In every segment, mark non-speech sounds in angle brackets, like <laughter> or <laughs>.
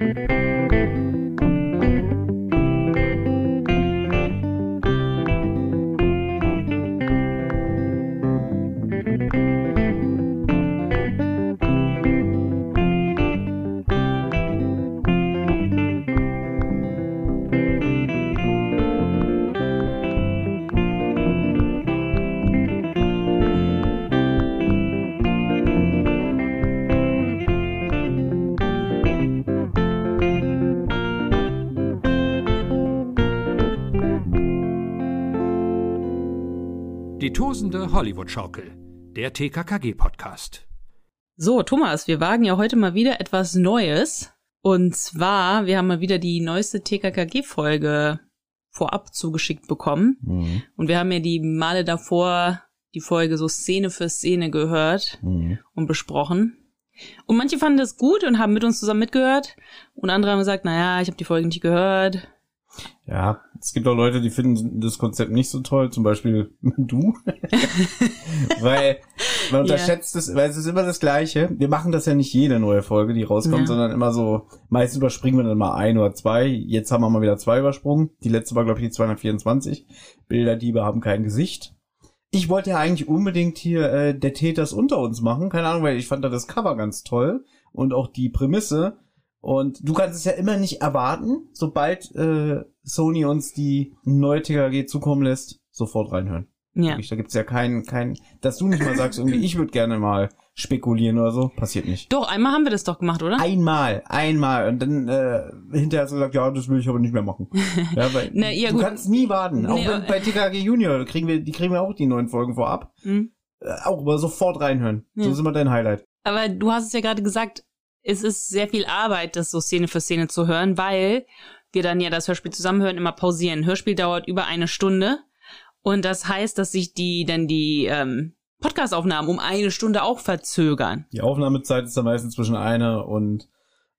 Die Hollywood-Schaukel, der TKKG-Podcast. So, Thomas, wir wagen ja heute mal wieder etwas Neues. Und zwar, wir haben mal wieder die neueste TKKG-Folge vorab zugeschickt bekommen. Mhm. Und wir haben ja die Male davor die Folge so Szene für Szene gehört Mhm. und besprochen. Und manche fanden das gut und haben mit uns zusammen mitgehört. Und andere haben gesagt, naja, ich habe die Folge nicht gehört. Ja, es gibt auch Leute, die finden das Konzept nicht so toll, zum Beispiel <laughs> du. <laughs> weil man unterschätzt es, weil es ist immer das Gleiche. Wir machen das ja nicht jede neue Folge, die rauskommt, Ja. sondern immer so, meistens überspringen wir dann mal ein oder zwei. Jetzt haben wir mal wieder zwei übersprungen. Die letzte war, glaube ich, die 224. Bilderdiebe haben kein Gesicht. Ich wollte ja eigentlich unbedingt hier äh, der Täters unter uns machen. Keine Ahnung, weil ich fand da das Cover ganz toll und auch die Prämisse. Und du kannst es ja immer nicht erwarten, sobald äh, Sony uns die neue TKG zukommen lässt, sofort reinhören. Ja. Da gibt's ja keinen, kein, dass du nicht mal sagst, irgendwie, ich würde gerne mal spekulieren oder so, passiert nicht. Doch, einmal haben wir das doch gemacht, oder? Einmal, einmal. Und dann äh, hinterher hast du gesagt, ja, das will ich aber nicht mehr machen. <laughs> Ja, weil Na, ja, du gut. kannst nie warten. Auch Nee, wenn, äh, bei TKG Junior kriegen wir, die kriegen wir auch die neuen Folgen vorab. Hm. Äh, auch aber sofort reinhören. So Ja. ist immer dein Highlight. Aber du hast es ja gerade gesagt, es ist sehr viel Arbeit, das so Szene für Szene zu hören, weil wir dann ja das Hörspiel zusammenhören, immer pausieren. Hörspiel dauert über eine Stunde und das heißt, dass sich die dann die ähm, Podcastaufnahmen um eine Stunde auch verzögern. Die Aufnahmezeit ist dann meistens zwischen einer und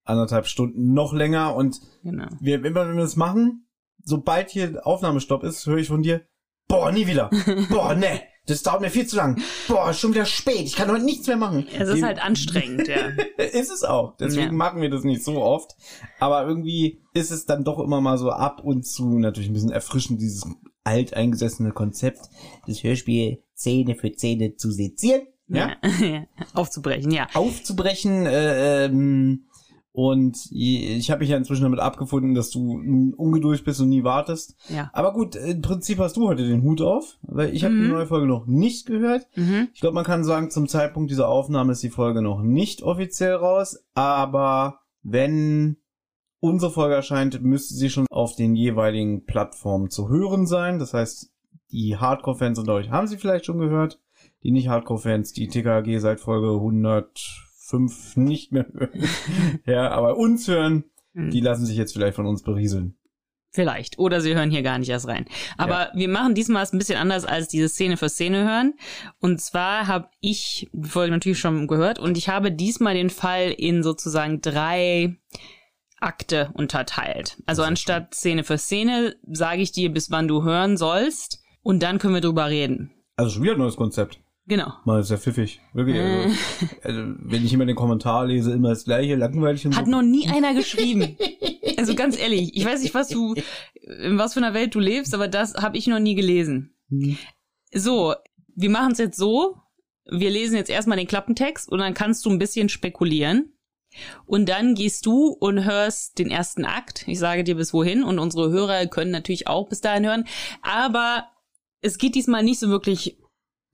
anderthalb Stunden noch länger und Genau. wir, immer wenn wir das machen, sobald hier Aufnahmestopp ist, höre ich von dir, boah, nie wieder. <laughs> Boah, ne, das dauert mir viel zu lang. Boah, schon wieder spät, ich kann heute nichts mehr machen. Es ist Die- halt anstrengend, ja. <laughs> ist es auch. Deswegen Ja. machen wir das nicht so oft. Aber irgendwie ist es dann doch immer mal so ab und zu natürlich ein bisschen erfrischend, dieses alteingesessene Konzept, das Hörspiel Szene für Szene zu sezieren. Ja. ja. <laughs> Aufzubrechen, ja. aufzubrechen. Äh, ähm, und ich habe mich ja inzwischen damit abgefunden, dass du ungeduldig bist und nie wartest. Ja. Aber gut, im Prinzip hast du heute den Hut auf, weil ich habe Mhm. die neue Folge noch nicht gehört. Mhm. Ich glaube, man kann sagen, zum Zeitpunkt dieser Aufnahme ist die Folge noch nicht offiziell raus, aber wenn unsere Folge erscheint, müsste sie schon auf den jeweiligen Plattformen zu hören sein. Das heißt, die Hardcore-Fans unter euch haben sie vielleicht schon gehört. Die nicht Hardcore-Fans, die TKG seit Folge 105 nicht mehr hören. <laughs> ja, aber uns hören, Mhm. die lassen sich jetzt vielleicht von uns berieseln. Vielleicht. Oder sie hören hier gar nicht erst rein. Aber wir machen diesmal es ein bisschen anders als diese Szene für Szene hören. Und zwar habe ich die Folge natürlich schon gehört und ich habe diesmal den Fall in sozusagen drei Akte unterteilt. Also anstatt Szene für Szene sage ich dir, bis wann du hören sollst und dann können wir drüber reden. Also schon wieder ein neues Konzept. Genau. Mal ist ja pfiffig. Wirklich. Äh. Also, also, wenn ich immer den Kommentar lese, immer das gleiche, langweilig und Hat so. noch nie einer geschrieben. <laughs> Also ganz ehrlich, ich weiß nicht, was du, in was für einer Welt du lebst, aber das habe ich noch nie gelesen. Hm. So, wir machen es jetzt so. Wir lesen jetzt erstmal den Klappentext und dann kannst du ein bisschen spekulieren. Und dann gehst du und hörst den ersten Akt. Ich sage dir bis wohin und unsere Hörer können natürlich auch bis dahin hören. Aber es geht diesmal nicht so wirklich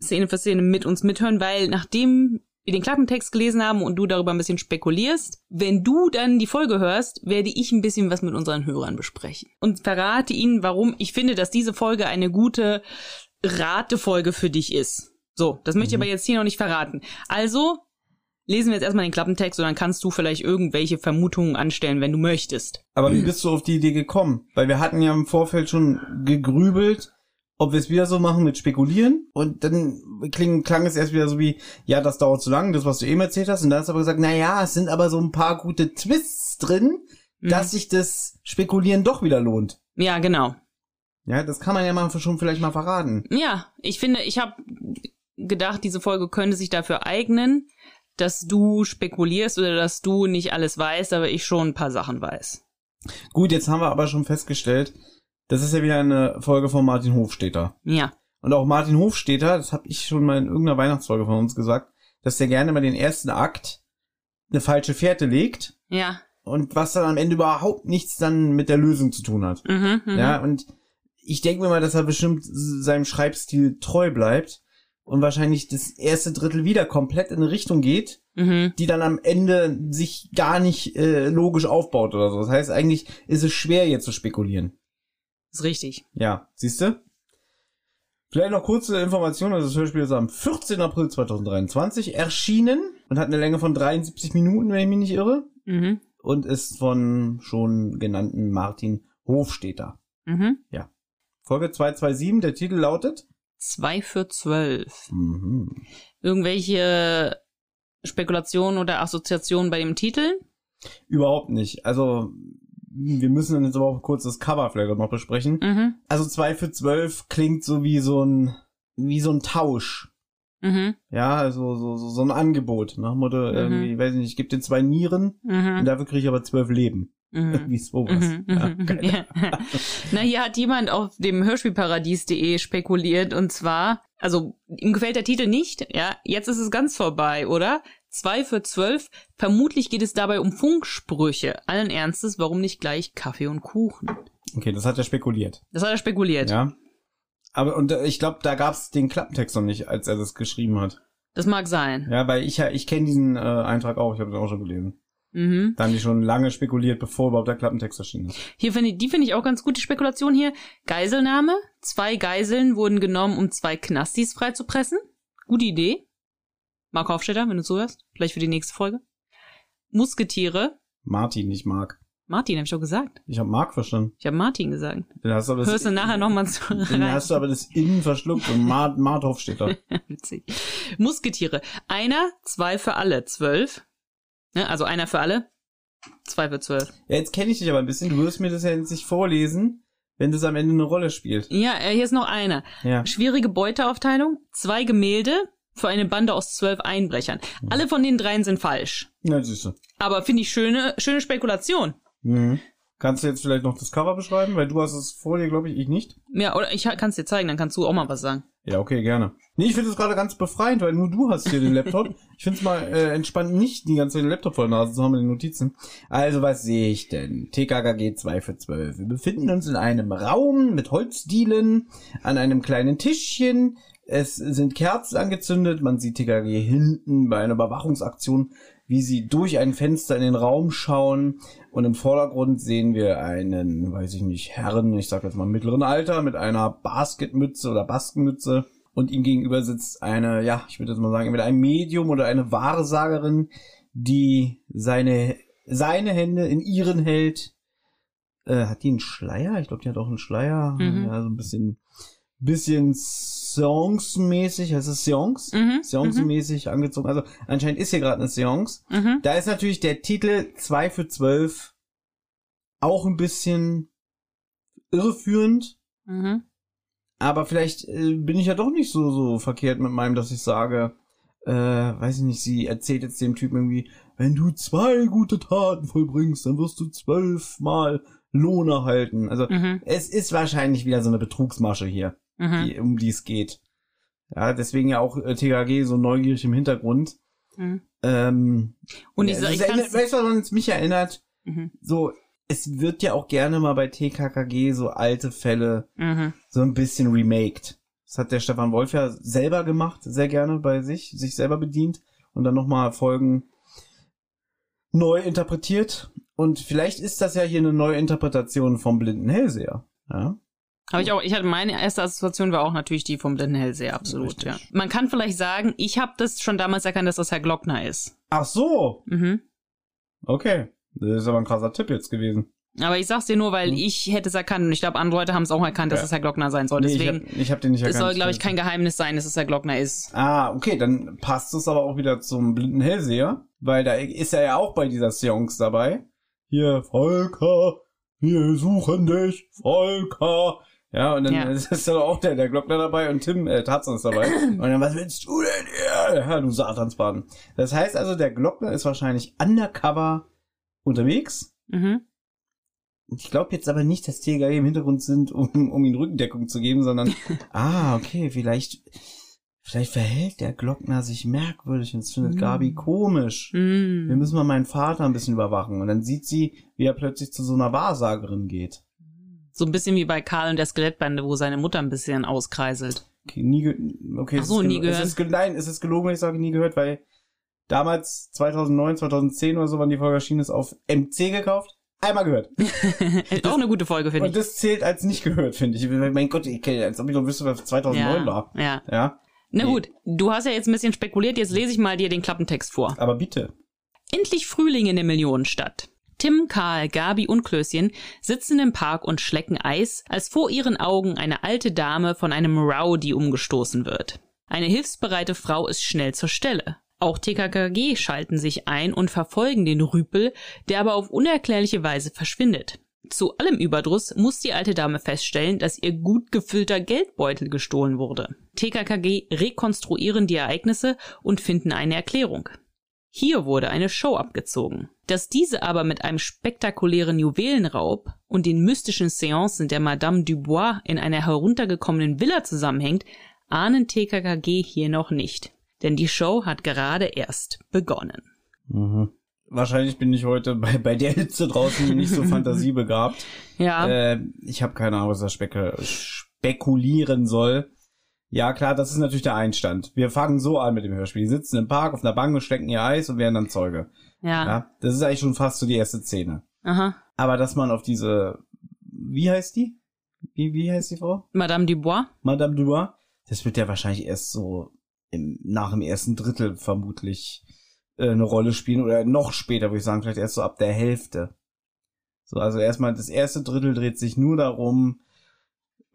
Szene für Szene mit uns mithören, weil nachdem wir den Klappentext gelesen haben und du darüber ein bisschen spekulierst, wenn du dann die Folge hörst, werde ich ein bisschen was mit unseren Hörern besprechen. Und verrate ihnen, warum ich finde, dass diese Folge eine gute Ratefolge für dich ist. So, das möchte ich Mhm. aber jetzt hier noch nicht verraten. Also lesen wir jetzt erstmal den Klappentext und dann kannst du vielleicht irgendwelche Vermutungen anstellen, wenn du möchtest. Aber wie bist du auf die Idee gekommen? Weil wir hatten ja im Vorfeld schon gegrübelt, ob wir es wieder so machen mit Spekulieren. Und dann kling, klang es erst wieder so wie, ja, das dauert zu lang, das, was du eben erzählt hast. Und dann hast du aber gesagt, na ja, es sind aber so ein paar gute Twists drin, Mhm. dass sich das Spekulieren doch wieder lohnt. Ja, genau. Ja, das kann man ja mal schon vielleicht mal verraten. Ja, ich finde, ich habe gedacht, diese Folge könnte sich dafür eignen, dass du spekulierst oder dass du nicht alles weißt, aber ich schon ein paar Sachen weiß. Gut, jetzt haben wir aber schon festgestellt, das ist ja wieder eine Folge von Martin Hofstetter. Ja. Und auch Martin Hofstetter, das habe ich schon mal in irgendeiner Weihnachtsfolge von uns gesagt, dass der gerne mal den ersten Akt eine falsche Fährte legt Ja. und was dann am Ende überhaupt nichts dann mit der Lösung zu tun hat. Mhm, mhm. Ja, und ich denke mir mal, dass er bestimmt seinem Schreibstil treu bleibt und wahrscheinlich das erste Drittel wieder komplett in eine Richtung geht, Mhm. die dann am Ende sich gar nicht äh, logisch aufbaut oder so. Das heißt, eigentlich ist es schwer, jetzt zu spekulieren. Ist richtig. Ja, siehst du? Vielleicht noch kurze Information, also das Hörspiel ist am 14. April 2023 erschienen und hat eine Länge von 73 Minuten, wenn ich mich nicht irre, Mhm. und ist von schon genannten Martin Hofstetter. Mhm. Folge 227, der Titel lautet? Zwei für zwölf. Mhm. Irgendwelche Spekulationen oder Assoziationen bei dem Titel? Überhaupt nicht. Also, wir müssen dann jetzt aber auch kurz das Cover vielleicht noch besprechen. Mhm. Also 2 für 12 klingt so wie so ein, wie so ein Tausch. Mhm. Ja, also so, so, so ein Angebot. Nach Motto, Mhm. irgendwie, weiß ich nicht, ich gebe dir zwei Nieren und Mhm. dafür kriege ich aber zwölf Leben. Mhm. <laughs> Irgendwie sowas. Mhm, Ja, mhm, ja. <laughs> Na, hier hat jemand auf dem Hörspielparadies.de spekuliert und zwar, also ihm gefällt der Titel nicht, ja, jetzt ist es ganz vorbei, oder? Zwei für zwölf. Vermutlich geht es dabei um Funksprüche. Allen Ernstes, warum nicht gleich Kaffee und Kuchen? Okay, das hat er spekuliert. Das hat er spekuliert. Ja. Aber und äh, ich glaube, da gab's den Klappentext noch nicht, als er das geschrieben hat. Das mag sein. Ja, weil ich ja, ich kenne diesen äh, Eintrag auch, ich habe den auch schon gelesen. Mhm. Da haben die schon lange spekuliert, bevor überhaupt der Klappentext erschienen ist. Hier finde ich, die finde ich auch ganz gut, die Spekulation hier. Geiselnahme. Zwei Geiseln wurden genommen, um zwei Knastis freizupressen. Gute Idee. Mark Hofstetter, wenn du zuhörst. Vielleicht für die nächste Folge. Musketiere. Martin, nicht Mark. Martin, habe ich doch gesagt. Ich habe Mark verstanden. Ich habe Martin gesagt. Dann hast du aber das, Hörst du nachher nochmal zu Dann hast du aber das Innen verschluckt und <laughs> Mart, Marthoff steht <laughs> da. Witzig. Musketiere. Einer, zwei für alle. Zwölf. Ne, also einer für alle. Zwei für zwölf. Ja, jetzt kenne ich dich aber ein bisschen. Du wirst mir das ja jetzt nicht vorlesen, wenn das am Ende eine Rolle spielt. Ja, äh, hier ist noch einer. Ja. Schwierige Beuteaufteilung. Zwei Gemälde für eine Bande aus zwölf Einbrechern. Alle von den dreien sind falsch. Na, siehst du. Aber finde ich schöne, schöne Spekulation. Mhm. Kannst du jetzt vielleicht noch das Cover beschreiben? Weil du hast es vor dir, glaube ich, ich nicht. Ja, oder ich kann es dir zeigen, dann kannst du auch mal was sagen. Ja, okay, gerne. Nee, ich finde es gerade ganz befreiend, weil nur du hast hier den Laptop. <laughs> Ich finde es mal äh, entspannt, nicht die ganze Zeit den Laptop vor der Nase zu haben mit den Notizen. Also, was sehe ich denn? TKKG 2 für 12. Wir befinden uns in einem Raum mit Holzdielen, an einem kleinen Tischchen. Es sind Kerzen angezündet. Man sieht TKKG hinten bei einer Überwachungsaktion, wie sie durch ein Fenster in den Raum schauen. Und im Vordergrund sehen wir einen, weiß ich nicht, Herren, ich sag jetzt mal mittleren Alter, mit einer Basketmütze oder Baskenmütze. Und ihm gegenüber sitzt eine, ja, ich würde jetzt mal sagen, entweder ein Medium oder eine Wahrsagerin, die seine, seine Hände in ihren hält. Äh, hat die einen Schleier? Ich glaube, die hat auch einen Schleier. Mhm. Ja, so ein bisschen, bisschen Seance-mäßig, heißt es Seance? Mhm, Seance-mäßig angezogen. Also anscheinend ist hier gerade eine Seance. Mhm. Da ist natürlich der Titel 2 für 12 auch ein bisschen irreführend. Mhm. Aber vielleicht äh, bin ich ja doch nicht so, so verkehrt mit meinem, dass ich sage, äh, weiß ich nicht, sie erzählt jetzt dem Typen irgendwie, wenn du zwei gute Taten vollbringst, dann wirst du zwölfmal Lohn erhalten. Also Mhm. es ist wahrscheinlich wieder so eine Betrugsmasche hier, Mhm. die, um die es geht. Ja, deswegen ja auch äh, TKG so neugierig im Hintergrund. Mhm. Ähm, Und ja, ich, es ich erinnert- weißt du, was mich erinnert? mhm. So, es wird ja auch gerne mal bei TKKG so alte Fälle Mhm. so ein bisschen remaked. Das hat der Stefan Wolf ja selber gemacht, sehr gerne bei sich, sich selber bedient und dann nochmal Folgen neu interpretiert. Und vielleicht ist das ja hier eine neue Interpretation vom blinden Hellseher. Ja? Habe ich auch, ich hatte meine erste Assoziation war auch natürlich die vom Blinden Hellseher, absolut, Richtig. ja. Man kann vielleicht sagen, ich habe das schon damals erkannt, dass das Herr Glockner ist. Ach so, Mhm. okay. Das ist aber ein krasser Tipp jetzt gewesen. Aber ich sag's dir nur, weil Hm. ich hätte es erkannt und ich glaube, andere Leute haben es auch erkannt, dass Ja. es Herr Glockner sein soll. Nee, Deswegen, ich habe ich hab den nicht es erkannt. soll, glaube ich, kein Geheimnis sein, dass es Herr Glockner ist. Ah, okay, dann passt es aber auch wieder zum blinden Hellseher, weil da ist er ja auch bei dieser Seance dabei. Hier, Volker, wir suchen dich, Volker. Ja, und dann Ja. <laughs> ist dann auch der, der Glockner dabei und Tim, äh, Tarzan ist dabei. <clears throat> Und dann, was willst du denn hier? Ja, du Satansbaden. Das heißt also, der Glockner ist wahrscheinlich undercover unterwegs. Mhm. Ich glaube jetzt aber nicht, dass TKG im Hintergrund sind, um, um ihm Rückendeckung zu geben, sondern, <laughs> ah, okay, vielleicht, vielleicht verhält der Glockner sich merkwürdig und das findet Mm. Gabi komisch. Wir Mhm. müssen mal meinen Vater ein bisschen überwachen. Und dann sieht sie, wie er plötzlich zu so einer Wahrsagerin geht. So ein bisschen wie bei Karl und der Skelettbande, wo seine Mutter ein bisschen auskreiselt. Okay, nie, ge okay, Ach so, nie gehört. Es nein, es ist gelogen, wenn ich sage nie gehört, weil damals, 2009, 2010 oder so, wann die Folge erschienen ist, auf MC gekauft. Einmal gehört. <laughs> Auch eine gute Folge, finde Und ich. das zählt als nicht gehört, finde ich. Mein Gott, ich kenne, als ob ich noch wüsste, was 2009 Ja, war. ja. Ja, Na Nee. gut, du hast ja jetzt ein bisschen spekuliert, jetzt lese ich mal dir den Klappentext vor. aber bitte. Endlich Frühling in der Millionenstadt. Tim, Karl, Gabi und Klößchen sitzen im Park und schlecken Eis, als vor ihren Augen eine alte Dame von einem Rowdy umgestoßen wird. Eine hilfsbereite Frau ist schnell zur Stelle. Auch TKKG schalten sich ein und verfolgen den Rüpel, der aber auf unerklärliche Weise verschwindet. Zu allem Überdruss muss die alte Dame feststellen, dass ihr gut gefüllter Geldbeutel gestohlen wurde. TKKG rekonstruieren die Ereignisse und finden eine Erklärung. Hier wurde eine Show abgezogen. Dass diese aber mit einem spektakulären Juwelenraub und den mystischen Seancen der Madame Dubois in einer heruntergekommenen Villa zusammenhängt, ahnen TKKG hier noch nicht. Denn die Show hat gerade erst begonnen. Mhm. Wahrscheinlich bin ich heute bei, bei der Hitze draußen nicht so <laughs> fantasiebegabt. Ja, Äh, ich habe keine Ahnung, was das spek spekulieren soll. Ja, klar, das ist natürlich der Einstand. Wir fangen so an mit dem Hörspiel. Die sitzen im Park auf einer Bank und stecken ihr Eis und werden dann Zeuge. ja, Ja, das ist eigentlich schon fast so die erste Szene. aha. Aber dass man auf diese, wie heißt die? Wie, wie heißt die Frau? Madame Dubois? Madame Dubois? Das wird ja wahrscheinlich erst so im, nach dem ersten Drittel vermutlich äh, eine Rolle spielen oder noch später, würde ich sagen, vielleicht erst so ab der Hälfte. So, also erstmal das erste Drittel dreht sich nur darum,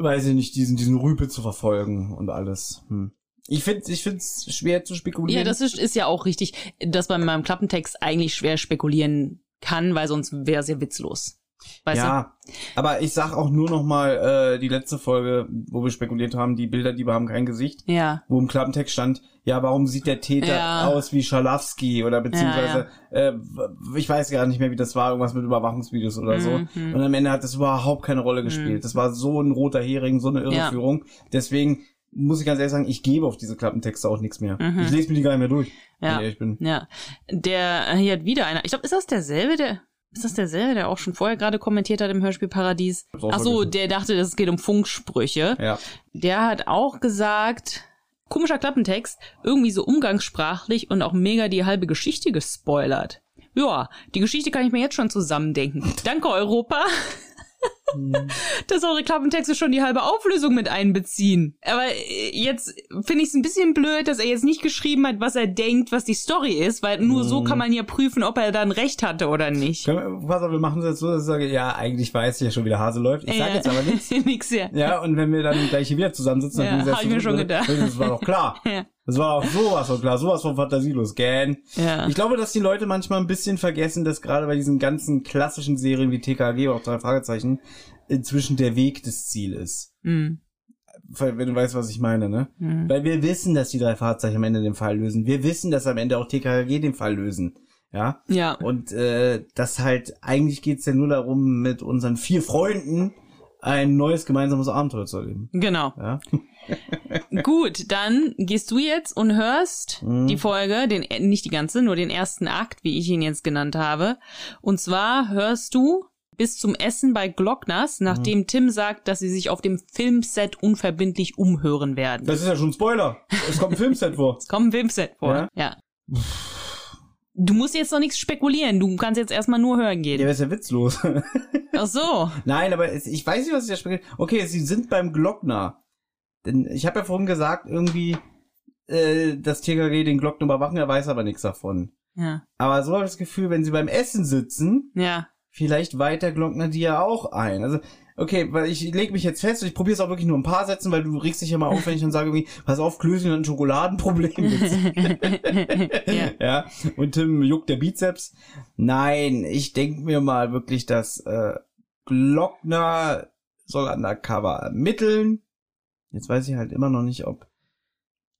weiß ich nicht, diesen, diesen Rüpel zu verfolgen und alles. Hm. Ich finde ich schwer zu spekulieren. Ja, das ist, ist ja auch richtig, dass man in meinem Klappentext eigentlich schwer spekulieren kann, weil sonst wäre es ja witzlos. Weißt ja, aber ich sag auch nur noch mal äh, die letzte Folge, wo wir spekuliert haben, die Bilder, die haben kein Gesicht, du? Ja. wo im Klappentext stand, ja, warum sieht der Täter Ja. aus wie Schalafsky oder beziehungsweise, Äh, ich weiß gar nicht mehr, wie das war, irgendwas mit Überwachungsvideos oder so. Mhm. Und am Ende hat das überhaupt keine Rolle gespielt. Das war so ein roter Hering, so eine Ja. Irreführung. Deswegen muss ich ganz ehrlich sagen, ich gebe auf diese Klappentexte auch nichts mehr. Mhm. Ich lese mir die gar nicht mehr durch, wenn Ja. ich ehrlich bin. Ja. Der, hier hat wieder einer. Ich glaube, ist das derselbe, der. Ist das derselbe, der auch schon vorher gerade kommentiert hat im Hörspiel Paradies? Ach so, der dachte, es geht um Funksprüche. Ja. Der hat auch gesagt, komischer Klappentext, irgendwie so umgangssprachlich und auch mega die halbe Geschichte gespoilert. Ja, die Geschichte kann ich mir jetzt schon zusammendenken. Danke, Europa. <laughs> <laughs> dass eure Klappentexte schon die halbe Auflösung mit einbeziehen. Aber äh, jetzt finde ich es ein bisschen blöd, dass er jetzt nicht geschrieben hat, was er denkt, was die Story ist, weil nur so kann man ja prüfen, ob er dann recht hatte oder nicht. Wir, pass auf, wir machen es jetzt so, dass ich sage, ja, eigentlich weiß ich ja schon, wie der Hase läuft. Ich sage Äh, jetzt aber nichts. <laughs> nix ja. Ja, und wenn wir dann gleich hier wieder zusammensitzen, Ja, dann hab ich mir schon gedacht. Das war doch klar. <laughs> Ja. Das war doch sowas von klar, sowas von fantasielos, gern. Ja. Ich glaube, dass die Leute manchmal ein bisschen vergessen, dass gerade bei diesen ganzen klassischen Serien wie TKG oder auch drei Fragezeichen inzwischen der Weg das Ziel ist. Hm. Wenn du weißt, was ich meine, ne? Hm. Weil wir wissen, dass die drei Fahrzeichen am Ende den Fall lösen. Wir wissen, dass am Ende auch TKG den Fall lösen. Ja. Ja. Und äh, das halt, eigentlich geht's ja nur darum, mit unseren vier Freunden ein neues gemeinsames Abenteuer zu erleben. Genau. Ja. <laughs> Gut, dann gehst du jetzt und hörst Mhm. die Folge, den nicht die ganze, nur den ersten Akt, wie ich ihn jetzt genannt habe. Und zwar hörst du bis zum Essen bei Glockners, nachdem Mhm. Tim sagt, dass sie sich auf dem Filmset unverbindlich umhören werden. Das ist ja schon ein Spoiler. Es kommt ein Filmset vor. <laughs> Es kommt ein Filmset vor. Ja? Ja. Du musst jetzt noch nichts spekulieren. Du kannst jetzt erstmal nur hören Ja, gehen. wer ist ja witzlos? <laughs> Ach so. Nein, aber ich weiß nicht, was ich da spekuliere. Okay, sie sind beim Glockner. Denn ich habe ja vorhin gesagt, irgendwie, äh, dass TKG den Glockner überwachen, er weiß aber nichts davon. Ja. Aber so habe ich das Gefühl, wenn sie beim Essen sitzen, Ja. Vielleicht weiht der Glockner ja auch ein. Also, okay, weil ich lege mich jetzt fest und ich probiere es auch wirklich nur ein paar Sätzen, weil du regst dich ja mal auf, wenn ich dann sage irgendwie, pass auf, Klößchen hat ein Schokoladenproblem. <laughs> ja. ja, und Tim juckt der Bizeps. Nein, ich denk mir mal wirklich, dass äh, Glockner soll undercover ermitteln. Jetzt weiß ich halt immer noch nicht, ob.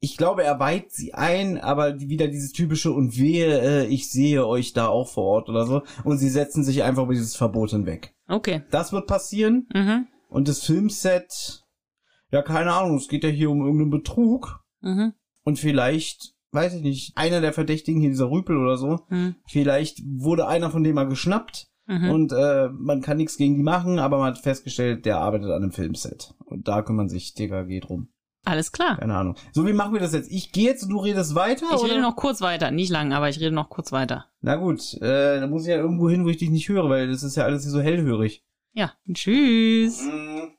Ich glaube, er weiht sie ein, aber wieder dieses typische und wehe, äh, ich sehe euch da auch vor Ort oder so. Und sie setzen sich einfach über dieses Verbot hinweg. Okay. Das wird passieren. Mhm. Und das Filmset, ja, keine Ahnung, es geht ja hier um irgendeinen Betrug. Mhm. Und vielleicht, weiß ich nicht, einer der Verdächtigen hier, dieser Rüpel oder so, Mhm. vielleicht wurde einer von dem mal geschnappt Mhm. und äh, man kann nichts gegen die machen, aber man hat festgestellt, der arbeitet an einem Filmset. Und da kümmern sich TKG drum. Alles klar. Keine Ahnung. So, wie machen wir das jetzt? Ich gehe jetzt und du redest weiter? Ich oder? rede noch kurz weiter. Nicht lang, aber ich rede noch kurz weiter. Na gut, äh, da muss ich ja irgendwo hin, wo ich dich nicht höre, weil das ist ja alles hier so hellhörig. Ja. Tschüss. Mhm.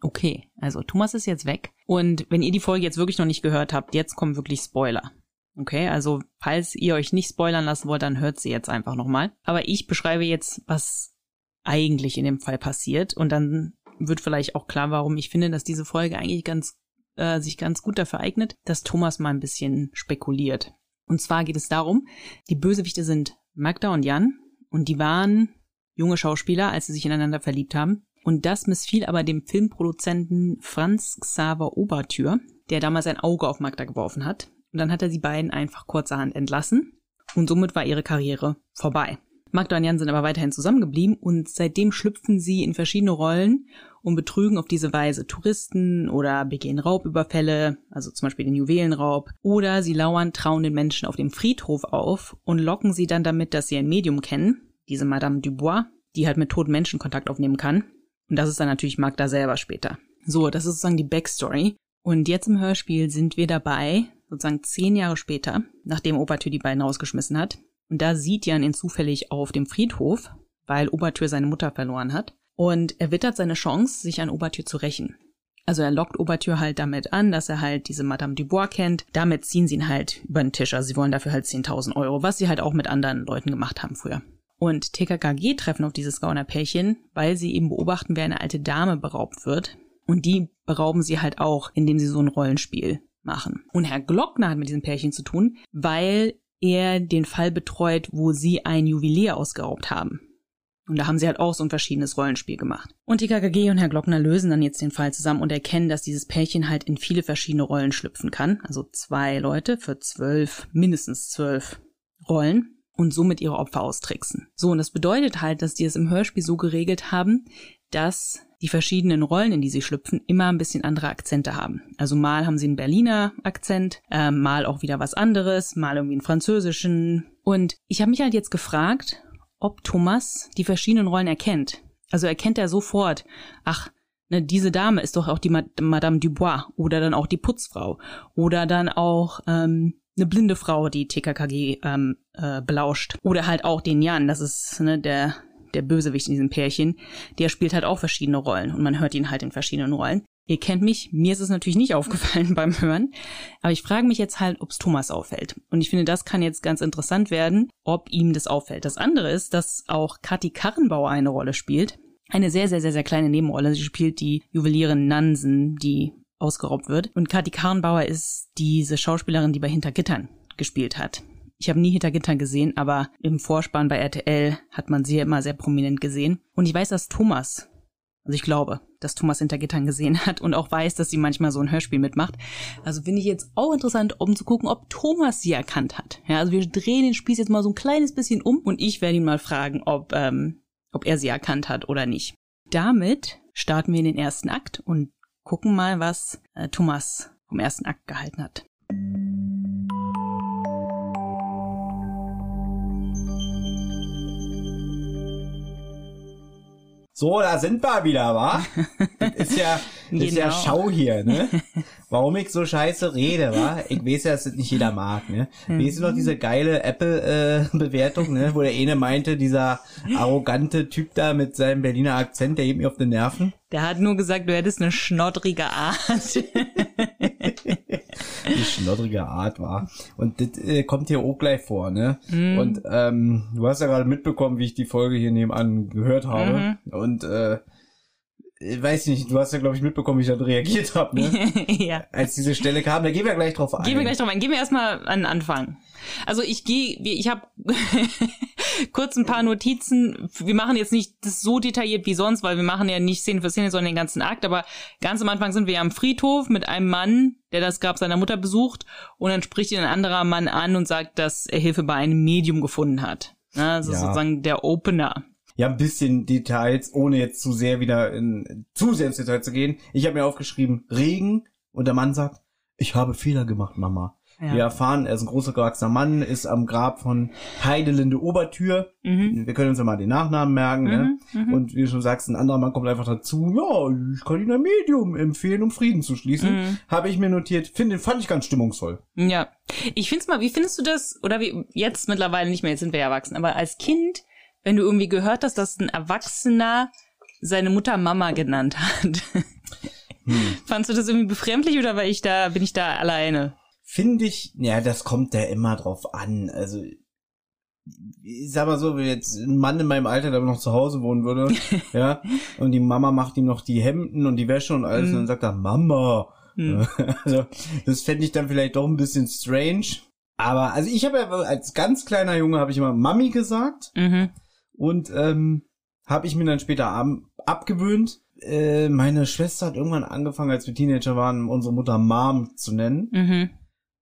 Okay, also Thomas ist jetzt weg. Und wenn ihr die Folge jetzt wirklich noch nicht gehört habt, jetzt kommen wirklich Spoiler. Okay, also falls ihr euch nicht spoilern lassen wollt, dann hört sie jetzt einfach nochmal. Aber ich beschreibe jetzt, was eigentlich in dem Fall passiert. Und dann wird vielleicht auch klar, warum ich finde, dass diese Folge eigentlich ganz, äh, sich ganz gut dafür eignet, dass Thomas mal ein bisschen spekuliert. Und zwar geht es darum, die Bösewichte sind Magda und Jan. Und die waren junge Schauspieler, als sie sich ineinander verliebt haben. Und das missfiel aber dem Filmproduzenten Franz Xaver Obertür, der damals ein Auge auf Magda geworfen hat. Und dann hat er die beiden einfach kurzerhand entlassen. Und somit war ihre Karriere vorbei. Magda und Jan sind aber weiterhin zusammengeblieben und seitdem schlüpfen sie in verschiedene Rollen und betrügen auf diese Weise Touristen oder begehen Raubüberfälle, also zum Beispiel den Juwelenraub, oder sie lauern trauenden Menschen auf dem Friedhof auf und locken sie dann damit, dass sie ein Medium kennen, diese Madame Dubois, die halt mit toten Menschen Kontakt aufnehmen kann. Und das ist dann natürlich Magda selber später. So, das ist sozusagen die Backstory. Und jetzt im Hörspiel sind wir dabei, sozusagen zehn Jahre später, nachdem Obertür die beiden rausgeschmissen hat. Und da sieht Jan ihn zufällig auf dem Friedhof, weil Obertür seine Mutter verloren hat. Und er wittert seine Chance, sich an Obertür zu rächen. Also er lockt Obertür halt damit an, dass er halt diese Madame Dubois kennt. Damit ziehen sie ihn halt über den Tisch. Also sie wollen dafür halt 10.000 Euro, was sie halt auch mit anderen Leuten gemacht haben früher. Und TKKG treffen auf dieses Gaunerpärchen, weil sie eben beobachten, wer eine alte Dame beraubt wird. Und die berauben sie halt auch, indem sie so ein Rollenspiel machen. Und Herr Glockner hat mit diesem Pärchen zu tun, weil er den Fall betreut, wo sie ein Juwelier ausgeraubt haben. Und da haben sie halt auch so ein verschiedenes Rollenspiel gemacht. Und die KKG und Herr Glockner lösen dann jetzt den Fall zusammen und erkennen, dass dieses Pärchen halt in viele verschiedene Rollen schlüpfen kann. Also zwei Leute für zwölf, mindestens zwölf Rollen und somit ihre Opfer austricksen. So, und das bedeutet halt, dass die es im Hörspiel so geregelt haben, dass die verschiedenen Rollen, in die sie schlüpfen, immer ein bisschen andere Akzente haben. Also mal haben sie einen Berliner Akzent, äh, mal auch wieder was anderes, mal irgendwie einen französischen. Und ich habe mich halt jetzt gefragt, ob Thomas die verschiedenen Rollen erkennt. Also erkennt er sofort, ach, ne, diese Dame ist doch auch die Ma Madame Dubois oder dann auch die Putzfrau oder dann auch ähm, eine blinde Frau, die TKKG ähm, äh, belauscht. Oder halt auch den Jan, das ist ne, der, der Bösewicht in diesem Pärchen. Der spielt halt auch verschiedene Rollen und man hört ihn halt in verschiedenen Rollen. Ihr kennt mich, mir ist es natürlich nicht aufgefallen <laughs> beim Hören, aber ich frage mich jetzt halt, ob es Thomas auffällt. Und ich finde, das kann jetzt ganz interessant werden, ob ihm das auffällt. Das andere ist, dass auch Kathi Karrenbauer eine Rolle spielt. Eine sehr, sehr, sehr, sehr kleine Nebenrolle. Sie spielt die Juwelierin Nansen, die ausgeraubt wird. Und Kathi Karrenbauer ist diese Schauspielerin, die bei Hintergittern gespielt hat. Ich habe nie Hintergittern gesehen, aber im Vorspann bei RTL hat man sie immer sehr prominent gesehen. Und ich weiß, dass Thomas, also ich glaube, dass Thomas Hintergittern gesehen hat und auch weiß, dass sie manchmal so ein Hörspiel mitmacht. Also finde ich jetzt auch interessant, um zu gucken, ob Thomas sie erkannt hat. Ja, also wir drehen den Spieß jetzt mal so ein kleines bisschen um und ich werde ihn mal fragen, ob, ähm, ob er sie erkannt hat oder nicht. Damit starten wir in den ersten Akt und gucken mal, was äh, Thomas vom ersten Akt gehalten hat. So, da sind wir wieder, wa? Das ist ja, <laughs> das ist ja Genau. Schau hier, ne? <laughs> Warum ich so scheiße rede, wa? Ich weiß ja, dass das nicht jeder mag, ne? Weißt du noch diese geile Apple-Bewertung, ne? Wo der eine meinte, dieser arrogante Typ da mit seinem Berliner Akzent, der geht mir auf den Nerven. Der hat nur gesagt, du hättest eine schnoddrige Art. <laughs> Die schnoddrige Art war. Und das äh, kommt hier auch gleich vor, ne? Und ähm, du hast ja gerade mitbekommen, wie ich die Folge hier nebenan gehört habe. Und äh, äh, weiß nicht, du hast ja, glaube ich, mitbekommen, wie ich da reagiert habe, ne? <laughs> ja. als diese Stelle kam. Da gehen wir gleich drauf ein. Gehen wir gleich drauf ein. Gehen wir erstmal an den Anfang. Also ich gehe, ich habe <laughs> kurz ein paar Notizen. Wir machen jetzt nicht das so detailliert wie sonst, weil wir machen ja nicht Szene für Szene, sondern den ganzen Akt. Aber ganz am Anfang sind wir ja am Friedhof mit einem Mann, der das Grab seiner Mutter besucht. Und dann spricht ihn ein anderer Mann an und sagt, dass er Hilfe bei einem Medium gefunden hat. Ist Ja. sozusagen der Opener. Ja, ein bisschen Details, ohne jetzt zu sehr wieder in zu sehr ins Detail zu gehen. Ich habe mir aufgeschrieben, Regen und der Mann sagt, ich habe Fehler gemacht, Mama. Ja. Wir erfahren, er ist ein großer gewachsener Mann, ist am Grab von Heidelinde Obertür. Mhm. Wir können uns ja mal den Nachnamen merken, ne? Mhm, mhm. Und wie du schon sagst, ein anderer Mann kommt einfach dazu, ja, ich kann Ihnen ein Medium empfehlen, um Frieden zu schließen. Mhm. Habe ich mir notiert, finde, fand ich ganz stimmungsvoll. Ja. Ich find's mal, wie findest du das, oder wie, jetzt mittlerweile nicht mehr, jetzt sind wir ja erwachsen, aber als Kind, wenn du irgendwie gehört hast, dass ein Erwachsener seine Mutter Mama genannt hat. <laughs> Hm. Fandst du das irgendwie befremdlich oder war ich da, bin ich da alleine? Finde ich, ja, das kommt ja immer drauf an. Also, ich sag mal so, wenn jetzt ein Mann in meinem Alter, der noch zu Hause wohnen würde, <laughs> ja, und die Mama macht ihm noch die Hemden und die Wäsche und alles, Mhm. und dann sagt er, Mama. Hm. <laughs> Also, das fände ich dann vielleicht doch ein bisschen strange. Aber, also ich habe ja als ganz kleiner Junge habe ich immer Mami gesagt Mhm. Und ähm, habe ich mir dann später ab abgewöhnt. Äh, meine Schwester hat irgendwann angefangen, als wir Teenager waren, unsere Mutter Mom zu nennen. Mhm.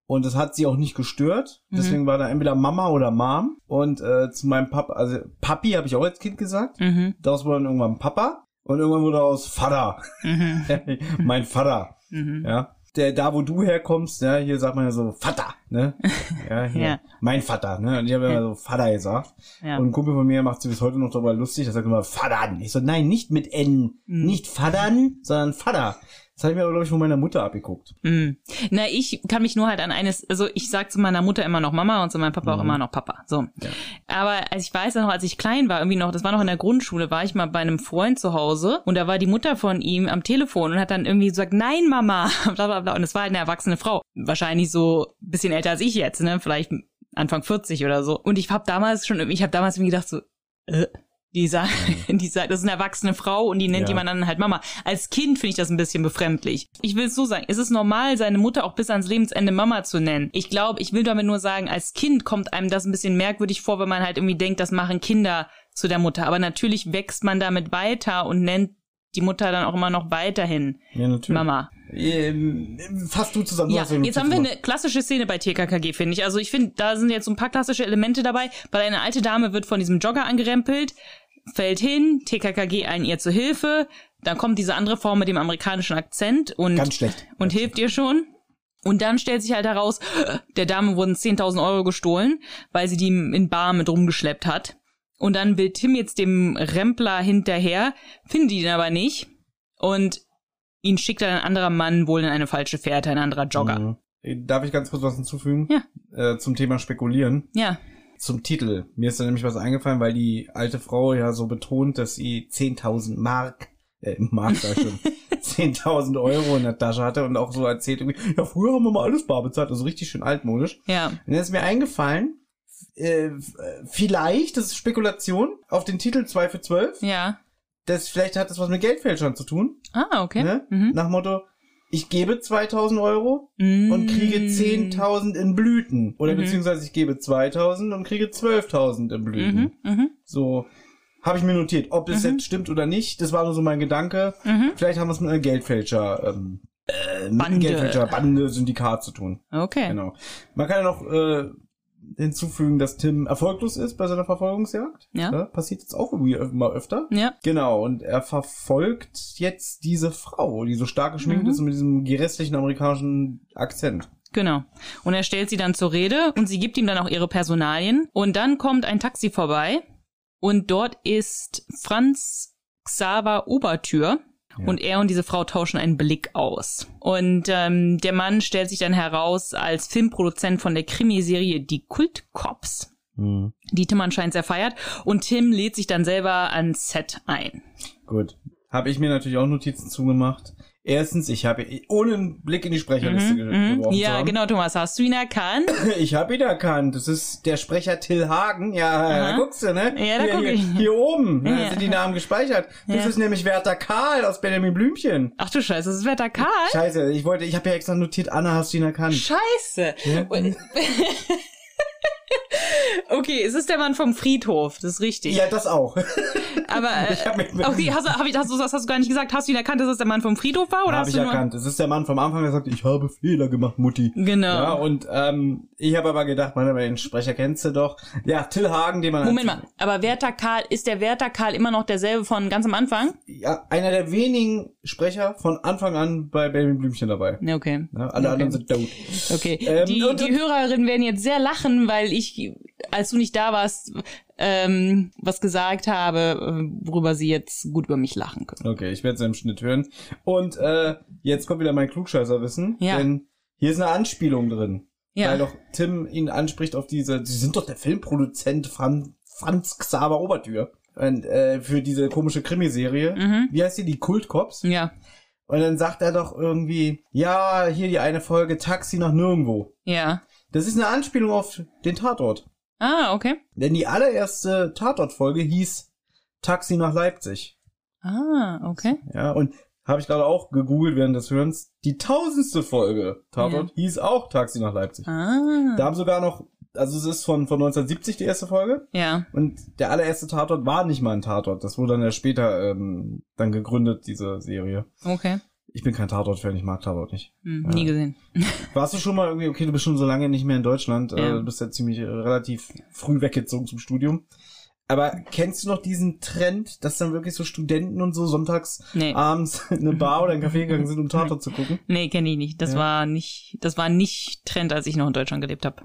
Und das hat sie auch nicht gestört. Mhm. Deswegen war da entweder Mama oder Mom. Und äh, zu meinem Papa, also Papi habe ich auch als Kind gesagt. Mhm. Daraus wurde dann irgendwann Papa. Und irgendwann wurde daraus Vater. Mhm. <laughs> mein Vater. Mhm. Ja. Der, da wo du herkommst, ja, hier sagt man ja so Vater, ne? <laughs> Ja, hier. Ja. Mein Vater, ne? Und ich habe Ja. immer so Vater gesagt. Ja. Und ein Kumpel von mir macht sich bis heute noch darüber lustig, der sagt immer Vadern. Ich so, nein, nicht mit N. Mhm. Nicht Vadern, sondern Vater. Das habe ich mir aber, glaube ich, von meiner Mutter abgeguckt. Mhm. Na, ich kann mich nur halt an eines, also ich sag zu meiner Mutter immer noch Mama und zu meinem Papa auch Mhm. immer noch Papa. So. Ja. Aber als ich weiß noch, als ich klein war, irgendwie noch, das war noch in der Grundschule, war ich mal bei einem Freund zu Hause und da war die Mutter von ihm am Telefon und hat dann irgendwie gesagt, nein, Mama, <laughs> bla bla bla. Und es war halt eine erwachsene Frau. Wahrscheinlich so ein bisschen älter als ich jetzt, ne? Vielleicht Anfang 40 oder so. Und ich habe damals schon, ich habe damals irgendwie gedacht so, äh, die sagt, <laughs> die sagt, das ist eine erwachsene Frau und die nennt Ja. jemand anderen halt Mama. Als Kind finde ich das ein bisschen befremdlich. Ich will es so sagen, es ist normal, seine Mutter auch bis ans Lebensende Mama zu nennen. Ich glaube, ich will damit nur sagen, als Kind kommt einem das ein bisschen merkwürdig vor, wenn man halt irgendwie denkt, das machen Kinder zu der Mutter. Aber natürlich wächst man damit weiter und nennt die Mutter dann auch immer noch weiterhin Ja, natürlich. Mama. Ähm, fass du zusammen. Ja, ja jetzt haben wir eine klassische Szene bei TKKG, finde ich. Also ich finde, da sind jetzt so ein paar klassische Elemente dabei, weil eine alte Dame wird von diesem Jogger angerempelt, fällt hin, TKKG eilen ihr zu Hilfe, dann kommt diese andere Frau mit dem amerikanischen Akzent und, und hilft ihr schon. Und dann stellt sich halt heraus, der Dame wurden 10.000 Euro gestohlen, weil sie die in Bar mit rumgeschleppt hat. Und dann will Tim jetzt dem Rempler hinterher, findet ihn aber nicht. Und ihn schickt dann ein anderer Mann wohl in eine falsche Fährte, ein anderer Jogger. Mhm. Darf ich ganz kurz was hinzufügen? Ja. Äh, zum Thema Spekulieren. Ja. Zum Titel. Mir ist da nämlich was eingefallen, weil die alte Frau ja so betont, dass sie 10.000 Mark, äh, Mark ich schon, <laughs> 10.000 Euro in der Tasche hatte und auch so erzählt irgendwie, ja, früher haben wir mal alles bar bezahlt, also richtig schön altmodisch. Ja. Und dann ist mir eingefallen, äh, äh, vielleicht, das ist Spekulation, auf den Titel 2 für 12, Ja. das, vielleicht hat das was mit Geldfälschern zu tun, Ah, okay. ne? Mhm. Nach Motto, ich gebe 2.000 Euro, Mm. und kriege 10.000 in Blüten. Oder Mhm. beziehungsweise ich gebe 2.000 und kriege 12.000 in Blüten. Mhm. Mhm. So habe ich mir notiert. Ob das Mhm. jetzt stimmt oder nicht, das war nur so mein Gedanke. Mhm. Vielleicht haben wir es mit einer Geldfälscher, ähm, äh, mit Bande. einem Geldfälscher Bande, Syndikat zu tun. Okay. Genau. Man kann ja noch äh, hinzufügen, dass Tim erfolglos ist bei seiner Verfolgungsjagd. Ja. passiert jetzt auch irgendwie mal öfter. Ja. Genau, und er verfolgt jetzt diese Frau, die so stark geschminkt Mhm. ist und mit diesem gerestlichen amerikanischen Akzent. Genau. Und er stellt sie dann zur Rede und sie gibt ihm dann auch ihre Personalien. Und dann kommt ein Taxi vorbei und dort ist Franz Xaver Obertür. Ja. Und er und diese Frau tauschen einen Blick aus. Und ähm, der Mann stellt sich dann heraus als Filmproduzent von der Krimiserie Die Kultcops, Mhm. die Tim anscheinend sehr feiert. Und Tim lädt sich dann selber ans Set ein. Gut. Habe ich mir natürlich auch Notizen zugemacht. Erstens, ich habe ohne einen Blick in die Sprecherliste ge- Mhm. geworfen Ja, genau, Thomas, hast du ihn erkannt? <laughs> Ich habe ihn erkannt. Das ist der Sprecher Till Hagen. Ja, Aha. da guckst du, ne? Ja, da hier, guck hier, ich. hier oben Ja. sind die Namen gespeichert. Das Ja. ist nämlich Werther Karl aus Benjamin Blümchen. Ach du Scheiße, das ist Wetter Karl? Scheiße, ich wollte, ich habe ja extra notiert, Anna, hast du ihn erkannt? Scheiße. Ja. <laughs> <laughs> Okay, es ist der Mann vom Friedhof, das ist richtig. Ja, das auch. <laughs> Aber äh, <laughs> Ich hab mich mit- okay, hast du, hab ich, hast das hast du gar nicht gesagt? Hast du ihn erkannt, dass es der Mann vom Friedhof war oder Habe hast ich du erkannt. Es ist der Mann vom Anfang, der sagt, ich habe Fehler gemacht, Mutti. Genau. Ja, und ähm, ich habe aber gedacht, man, aber den Sprecher kennst du doch. Ja, Till Hagen, den man... Moment mal, aber Werther Karl, ist der Werther Karl immer noch derselbe von ganz am Anfang? Ja, einer der wenigen Sprecher von Anfang an bei Benjamin Blümchen dabei. Okay. Ja, alle Okay. anderen sind tot. Okay, Ähm, die, und- die Hörerinnen werden jetzt sehr lachen, weil ich, als du nicht da warst, ähm, was gesagt habe, worüber sie jetzt gut über mich lachen können. Okay, ich werde es im Schnitt hören. Und äh, jetzt kommt wieder mein Klugscheißerwissen. Ja. Denn hier ist eine Anspielung drin. Ja. Weil doch Tim ihn anspricht auf diese, sie sind doch der Filmproduzent Fran, Franz Xaver Obertür. Und, äh, für diese komische Krimiserie. Mhm. Wie heißt die? Die Kultcops. Ja, Und dann sagt er doch irgendwie, ja, hier die eine Folge Taxi nach nirgendwo. ja. Das ist eine Anspielung auf den Tatort. Ah, okay. Denn die allererste Tatort-Folge hieß Taxi nach Leipzig. Ah, okay. Ja, und habe ich gerade auch gegoogelt während des Hörens. Die tausendste Folge Tatort hieß auch Taxi nach Leipzig. Ah. Da haben sogar noch, also es ist von, von 1970 die erste Folge. Ja. Und der allererste Tatort war nicht mal ein Tatort. Das wurde dann ja später ähm, dann gegründet, diese Serie. Okay. Ich bin kein Tatort-Fan, ich mag Tatort nicht. Hm. Nie gesehen. <laughs> Warst du schon mal irgendwie, okay, du bist schon so lange nicht mehr in Deutschland, Ja. äh, du bist ja ziemlich äh, relativ früh weggezogen zum Studium. Aber kennst du noch diesen Trend, dass dann wirklich so Studenten und so sonntags Nee. abends <laughs> in eine Bar oder in einen Café gegangen sind, um <laughs> Tatort zu gucken? Nee, kenne ich nicht. Das Ja. war nicht, das war nicht Trend, als ich noch in Deutschland gelebt habe.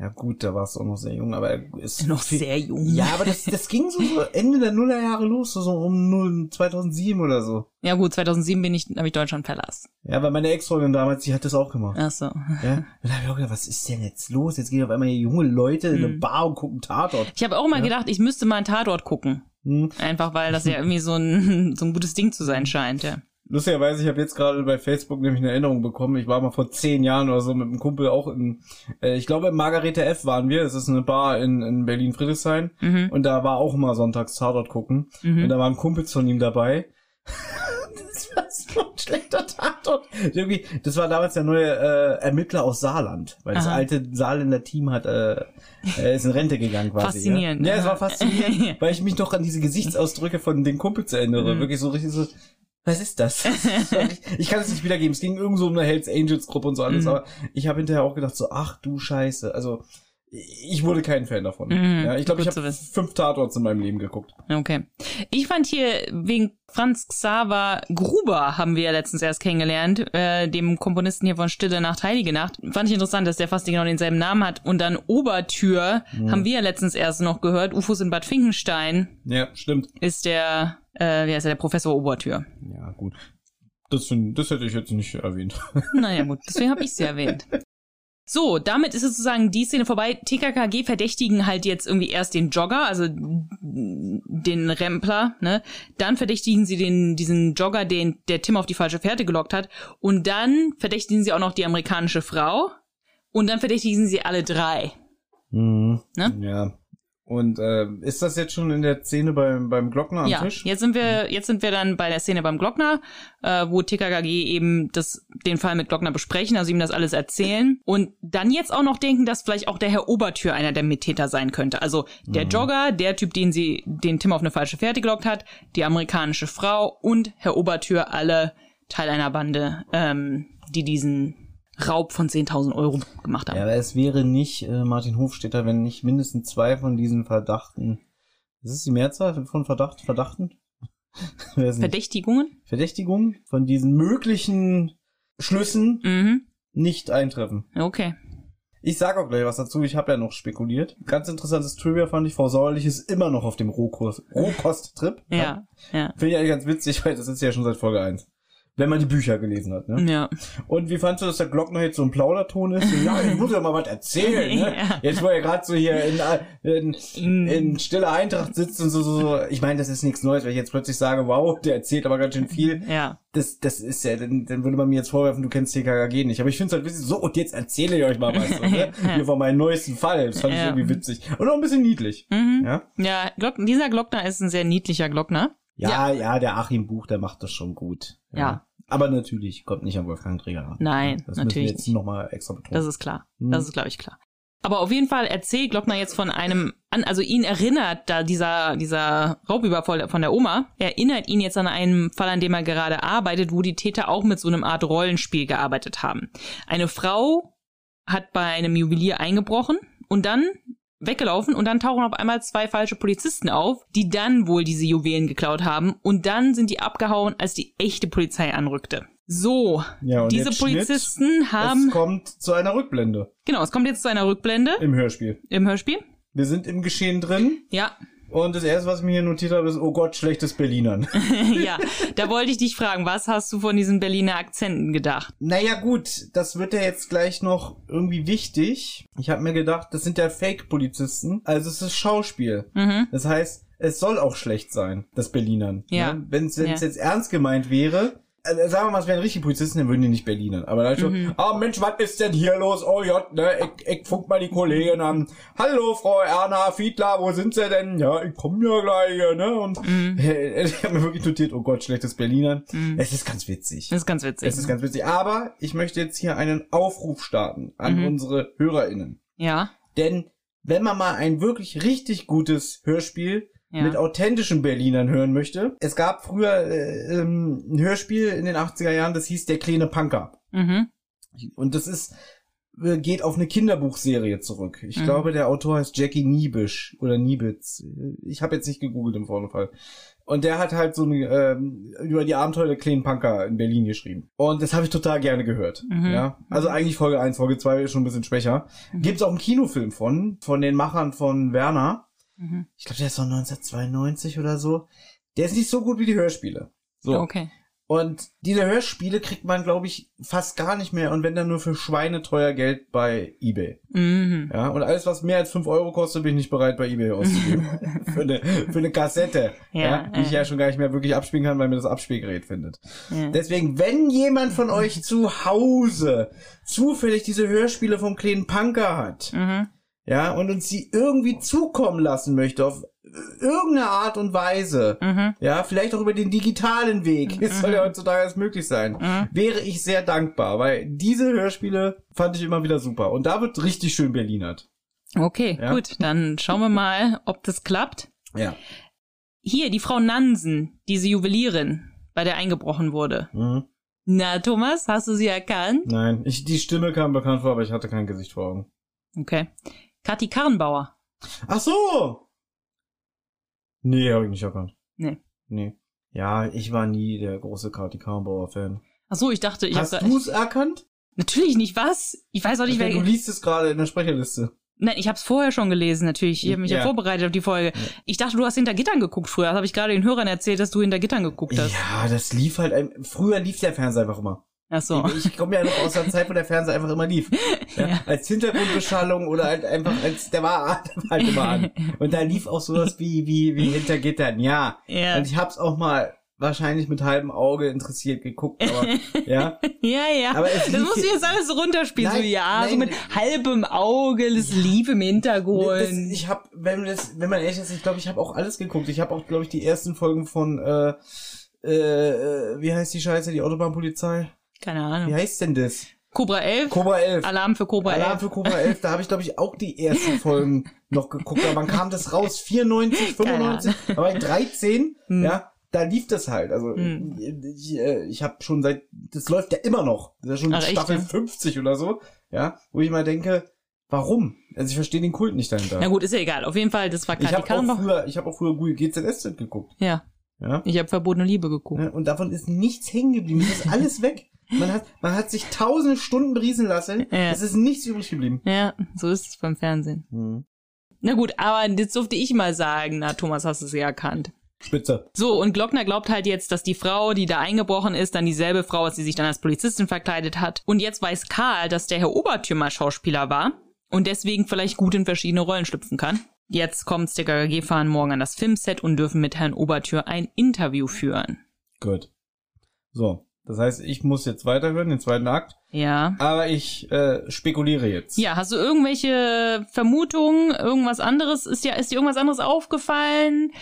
Ja gut, da warst du auch noch sehr jung, aber ist Noch sehr jung. Ja, aber das, das ging so, so Ende der Nullerjahre los, so, um 0, 2007 oder so. Ja gut, 2007 bin ich, habe ich Deutschland verlassen. Ja, weil meine Ex-Freundin damals, die hat das auch gemacht. Ach so. Ja, und da hab ich auch gedacht, was ist denn jetzt los? Jetzt gehen auf einmal hier junge Leute in eine Hm. Bar und gucken Tatort. Ich habe auch mal Ja. gedacht, ich müsste mal einen Tatort gucken. Hm. Einfach weil das ja <laughs> irgendwie so ein, so ein gutes Ding zu sein scheint, ja. Lustigerweise, ich habe jetzt gerade bei Facebook nämlich eine Erinnerung bekommen. Ich war mal vor zehn Jahren oder so mit einem Kumpel auch in, äh, ich glaube, im Margarete F waren wir. Es ist eine Bar in, in Berlin-Friedrichshain. Mhm. Und da war auch immer sonntags Tatort gucken. Und Mhm. da waren Kumpels von ihm dabei. <laughs> das war so ein schlechter Tatort. Irgendwie, das war damals der neue äh, Ermittler aus Saarland, weil das Aha. alte Saarländer Team hat äh, äh, ist in Rente gegangen quasi. Faszinierend. Ja, ja es war faszinierend, <laughs> weil ich mich noch an diese Gesichtsausdrücke von den Kumpels erinnere. Mhm. Wirklich so richtig so. Was ist das? <laughs> ich kann es nicht wiedergeben. Es ging irgend so um eine Hells Angels Gruppe und so alles, Mhm. aber ich habe hinterher auch gedacht so, ach du Scheiße. Also ich wurde kein Fan davon. Mhm, Ja, ich glaube, ich habe fünf Tatorts in meinem Leben geguckt. Okay. Ich fand hier wegen Franz Xaver Gruber haben wir ja letztens erst kennengelernt, äh, dem Komponisten hier von Stille Nacht, Heilige Nacht. Fand ich interessant, dass der fast genau denselben Namen hat. Und dann Obertür haben wir ja letztens erst noch gehört. UFOs in Bad Finkenstein Ja, stimmt. ist der, äh, wie heißt der, der Professor Obertür. Ja, gut. Das, das hätte ich jetzt nicht erwähnt. Naja, gut, deswegen habe ich sie erwähnt. <laughs> So, damit ist sozusagen die Szene vorbei. TKKG verdächtigen halt jetzt irgendwie erst den Jogger, also den Rempler, ne? Dann verdächtigen sie den, diesen Jogger, den der Tim auf die falsche Fährte gelockt hat. Und dann verdächtigen sie auch noch die amerikanische Frau. Und dann verdächtigen sie alle drei. Mhm. Ne? Ja. Und äh, ist das jetzt schon in der Szene beim, beim Glockner am ja, Tisch? jetzt sind wir, jetzt sind wir dann bei der Szene beim Glockner, äh, wo TKKG eben das, den Fall mit Glockner besprechen, also ihm das alles erzählen und dann jetzt auch noch denken, dass vielleicht auch der Herr Obertür einer der Mittäter sein könnte. Also der Jogger, der Typ, den sie, den Tim auf eine falsche Fährte gelockt hat, die amerikanische Frau und Herr Obertür alle Teil einer Bande, ähm, die diesen Raub von 10.000 Euro gemacht haben. Ja, aber es wäre nicht äh, Martin Hofstetter, wenn nicht mindestens zwei von diesen Verdachten. Ist es die Mehrzahl von Verdacht, Verdachten? <laughs> Ist? Verdächtigungen? Verdächtigungen von diesen möglichen Schlüssen Mhm. nicht eintreffen. Okay. Ich sag auch gleich was dazu, ich habe ja noch spekuliert. Ganz interessantes Trivia fand ich, Frau Sauerlich ist immer noch auf dem Rohkost- Rohkost-Trip. Ja, ja. Finde ich eigentlich ganz witzig, weil das ist ja schon seit Folge 1. wenn man die Bücher gelesen hat. Ne? Ja. Und wie fandst du, dass der Glockner jetzt so ein Plauderton ist? Ja, ich muss ja mal was erzählen. Ne? <laughs> Ja. Jetzt, wo er gerade so hier in, in, in stiller Eintracht sitzt und so, so, so. Ich meine, das ist nichts Neues, weil ich jetzt plötzlich sage, wow, der erzählt aber ganz schön viel. Ja. Das, das ist ja, dann, dann würde man mir jetzt vorwerfen, du kennst TKKG nicht. Aber ich finde es halt witzig, so, und jetzt erzähle ich euch mal was. So, ne? <laughs> Hier von meinem neuesten Fall. Das fand ich Ja. irgendwie witzig. Und auch ein bisschen niedlich. Mhm. Ja? Ja, Glock dieser Glockner ist ein sehr niedlicher Glockner. Ja, ja, der Achim Buch, der macht das schon gut. Ja. Aber natürlich kommt nicht an Wolfgang Träger ran. Nein, das natürlich wir jetzt nochmal extra betonen. Das ist klar. Mhm. Das ist, glaube ich, klar. Aber auf jeden Fall erzählt Glockner jetzt von einem, an, also ihn erinnert da dieser, dieser Raubüberfall von der Oma, erinnert ihn jetzt an einen Fall, an dem er gerade arbeitet, wo die Täter auch mit so einem Art Rollenspiel gearbeitet haben. Eine Frau hat bei einem Juwelier eingebrochen und dann weggelaufen und dann tauchen auf einmal zwei falsche Polizisten auf, die dann wohl diese Juwelen geklaut haben und dann sind die abgehauen, als die echte Polizei anrückte. So, Ja, und diese jetzt Schnitt. Polizisten haben, Es kommt zu einer Rückblende genau, es kommt jetzt zu einer Rückblende im Hörspiel. im Hörspiel. Wir sind im Geschehen drin Ja, und das erste, was ich mir hier notiert habe, ist, oh Gott, schlechtes Berlinern. <laughs> ja, da wollte ich dich fragen, was hast du von diesen Berliner Akzenten gedacht? naja gut, das wird ja jetzt gleich noch irgendwie wichtig. Ich habe mir gedacht, das sind ja Fake-Polizisten, also es ist Schauspiel. Mhm. Das heißt, es soll auch schlecht sein, das Berlinern. Ja. Ne? Wenn es Ja. jetzt ernst gemeint wäre, also sagen wir mal, es wären richtige Polizisten, dann würden die nicht Berlinern. Aber da schon, Mhm. ah Mensch, was ist denn hier los? Oh Gott, ne, ich, ich funk mal die Kollegin an. Hallo, Frau Erna Fiedler, wo sind Sie denn? Ja, ich komme ja gleich, ne? Und Mhm. <laughs> ich habe mir wirklich notiert, oh Gott, schlechtes Berlinern. Es ist ganz witzig. Das ist ganz witzig. Es ist ganz witzig. Aber ich möchte jetzt hier einen Aufruf starten an Mhm. unsere HörerInnen. ja, Denn wenn man mal ein wirklich richtig gutes Hörspiel ja. mit authentischen Berlinern hören möchte. Es gab früher äh, ähm, ein Hörspiel in den 80er Jahren, das hieß Der kleine Punker. mhm. Und das ist äh, geht auf eine Kinderbuchserie zurück. Ich Mhm. glaube, der Autor heißt Jackie Niebisch oder Niebitz. Ich habe jetzt nicht gegoogelt im Vorfall. Und der hat halt so eine, ähm, über die Abenteuer der kleinen Punker in Berlin geschrieben. Und das habe ich total gerne gehört. Mhm. Ja, also eigentlich Folge 1, Folge 2 ist schon ein bisschen schwächer. Mhm. Gibt's auch einen Kinofilm von, von den Machern von Werner. Mhm. Ich glaube, der ist von 1992 oder so. Der ist nicht so gut wie die Hörspiele. So. Okay. Und diese Hörspiele kriegt man, glaube ich, fast gar nicht mehr und wenn dann nur für schweineteuer Geld bei Ebay. Mhm. Ja, und alles, was mehr als 5 Euro kostet, bin ich nicht bereit, bei Ebay auszugeben. <laughs> für, eine, für eine Kassette. Ja, Ja, die ich äh. ja schon gar nicht mehr wirklich abspielen kann, weil mir das Abspielgerät findet. Ja. Deswegen, wenn jemand von euch zu Hause zufällig diese Hörspiele vom kleinen Punker hat, Mhm. Ja, und uns sie irgendwie zukommen lassen möchte, auf irgendeine Art und Weise, Mhm. ja, vielleicht auch über den digitalen Weg, es <laughs> soll ja heutzutage alles möglich sein, Mhm. wäre ich sehr dankbar, weil diese Hörspiele fand ich immer wieder super. Und da wird richtig schön Berlinert. Okay, Ja. gut. Dann schauen wir mal, ob das klappt. Ja. Hier, die Frau Nansen, diese Juwelierin, bei der eingebrochen wurde. Mhm. Na, Thomas, hast du sie erkannt? Nein, ich, die Stimme kam bekannt vor, aber ich hatte kein Gesicht vor Augen. Okay. Kathi Karrenbauer. Ach so! Nee, habe ich nicht erkannt. Nee. Nee. Ja, ich war nie der große Kati Karrenbauer-Fan. Ach so, ich dachte, ich Hast hab du es erkannt? Natürlich nicht, was? Ich weiß auch nicht, Du wer... liest es gerade in der Sprecherliste. Nein, ich habe es vorher schon gelesen, natürlich. Ich habe mich ja. Ja. vorbereitet auf die Folge. Ich dachte, du hast hinter Gittern geguckt früher. Das habe ich gerade den Hörern erzählt, dass du hinter Gittern geguckt hast. Ja, das lief halt, ein, früher lief der Fernseher einfach immer. Ach so. Ich, ich komme ja noch aus der Zeit, wo der Fernseher einfach immer lief. Ja, Ja. Als Hintergrundbeschallung oder halt einfach als, der war, <laughs> der war halt immer an. Und da lief auch sowas wie, wie, wie hinter Gittern, ja. Ja. Und ich hab's auch mal wahrscheinlich mit halbem Auge interessiert geguckt, aber, ja. <laughs> Ja, ja. Aber es das musst du jetzt alles so runterspielen. Nein, so, ja, so nein. mit halbem Auge, das lief im Das, Hintergrund. ich hab, wenn das, wenn man ehrlich ist, ich glaube, ich habe auch alles geguckt. Ich habe auch, glaube ich, die ersten Folgen von, äh, äh, wie heißt die Scheiße, die Autobahnpolizei? Keine Wie Ahnung. heißt denn das? Cobra 11. Cobra 11. Alarm für Cobra 11. Alarm für Cobra 11, da habe ich, glaube ich, auch die ersten <laughs> Folgen noch geguckt. Aber wann kam das raus? 94, Keine 95? Da war ich 13, Hm. ja, da lief das halt. Also Hm. ich, äh, ich habe schon seit, das läuft ja immer noch. Das ist ja schon Ach, echt, Staffel ja? 50 oder so, ja, wo ich mal denke, warum? Also ich verstehe den Kult nicht dahinter. Na gut, ist ja egal. Auf jeden Fall, das war auch Karrenbauer. früher, ich habe auch früher Google GZSZ geguckt, Ja, ja. ich habe verbotene Liebe geguckt. Ne? Und davon ist nichts hängen geblieben. Das ist alles weg. <laughs> Man hat, man hat sich tausende Stunden briesen lassen. Ja. Es ist nichts übrig geblieben. Ja, so ist es beim Fernsehen. Hm. Na gut, aber jetzt durfte ich mal sagen, na Thomas, hast du sie erkannt. Spitze. So, und Glockner glaubt halt jetzt, dass die Frau, die da eingebrochen ist, dann dieselbe Frau ist, die sich dann als Polizistin verkleidet hat. Und jetzt weiß Karl, dass der Herr Obertürmer Schauspieler war und deswegen vielleicht gut in verschiedene Rollen schlüpfen kann. Jetzt kommt's, der KKG fahren morgen an das Filmset und dürfen mit Herrn Obertür ein Interview führen. Gut. So. Das heißt, ich muss jetzt weiterhören, den zweiten Akt. Ja. Aber ich äh, spekuliere jetzt. Ja, hast du irgendwelche Vermutungen, irgendwas anderes? Ist dir, ist dir irgendwas anderes aufgefallen?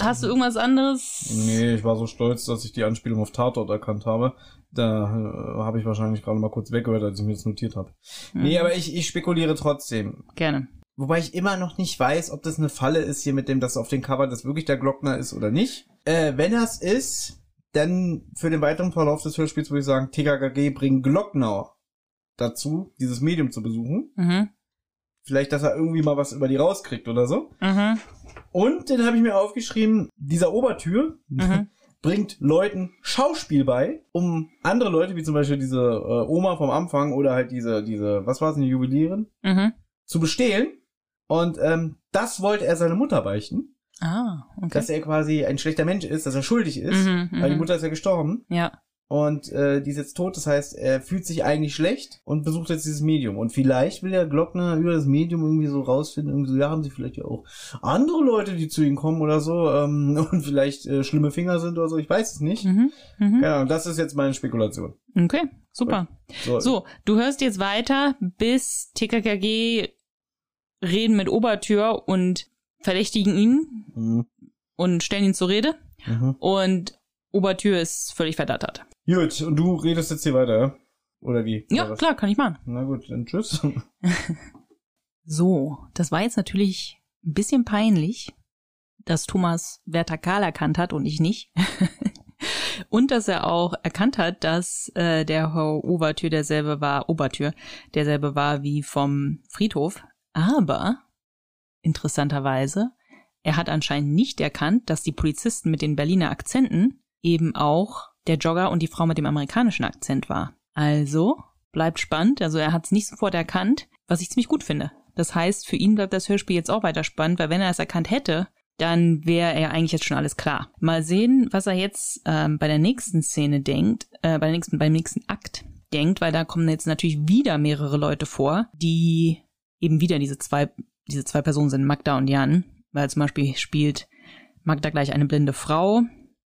Hast du irgendwas anderes? Nee, ich war so stolz, dass ich die Anspielung auf Tatort erkannt habe. Da äh, habe ich wahrscheinlich gerade mal kurz weggehört, als ich mir das notiert habe. Mhm. Nee, aber ich, ich spekuliere trotzdem. Gerne. Wobei ich immer noch nicht weiß, ob das eine Falle ist hier mit dem, dass auf dem Cover das wirklich der Glockner ist oder nicht. Äh, wenn das ist, dann für den weiteren Verlauf des Hörspiels würde ich sagen, TKKG bringt Glockner dazu, dieses Medium zu besuchen. Mhm. Vielleicht, dass er irgendwie mal was über die rauskriegt oder so. Mhm. Und dann habe ich mir aufgeschrieben, dieser Obertür Mhm. <laughs> bringt Leuten Schauspiel bei, um andere Leute, wie zum Beispiel diese äh, Oma vom Anfang oder halt diese, diese, was war es, eine Juwelierin, Mhm. zu bestehlen. Und ähm, das wollte er seiner Mutter beichten, Ah, okay. dass er quasi ein schlechter Mensch ist, dass er schuldig ist, Mhm, weil die mhm. Mutter ist ja gestorben Ja. und äh, die ist jetzt tot. Das heißt, er fühlt sich eigentlich schlecht und besucht jetzt dieses Medium. Und vielleicht will der Glockner über das Medium irgendwie so rausfinden, irgendwie so, ja, haben sie vielleicht ja auch andere Leute, die zu ihm kommen oder so ähm, <laughs> und vielleicht äh, schlimme Finger sind oder so. Ich weiß es nicht. Mhm. Mhm. Genau, das ist jetzt meine Spekulation. Okay, super. So, So, du hörst jetzt weiter, bis TKKG reden mit Obertür und verdächtigen ihn Mhm. und stellen ihn zur Rede. Mhm. Und Obertür ist völlig verdattert. Gut, und du redest jetzt hier weiter? Oder wie? Ja, klar, kann ich machen. Na gut, dann tschüss. <laughs> So, das war jetzt natürlich ein bisschen peinlich, dass Thomas Werther Karl erkannt hat und ich nicht. <laughs> und dass er auch erkannt hat, dass äh, der Herr Obertür derselbe war, Obertür derselbe war wie vom Friedhof. Aber interessanterweise, er hat anscheinend nicht erkannt, dass die Polizisten mit den Berliner Akzenten eben auch der Jogger und die Frau mit dem amerikanischen Akzent war. Also bleibt spannend. Also er hat es nicht sofort erkannt, was ich ziemlich gut finde. Das heißt, für ihn bleibt das Hörspiel jetzt auch weiter spannend, weil wenn er es erkannt hätte, dann wäre er eigentlich jetzt schon alles klar. Mal sehen, was er jetzt ähm, bei der nächsten Szene denkt, äh, bei der nächsten, beim nächsten Akt denkt, weil da kommen jetzt natürlich wieder mehrere Leute vor, die eben wieder diese zwei, diese zwei Personen sind, Magda und Jan, weil zum Beispiel spielt Magda gleich eine blinde Frau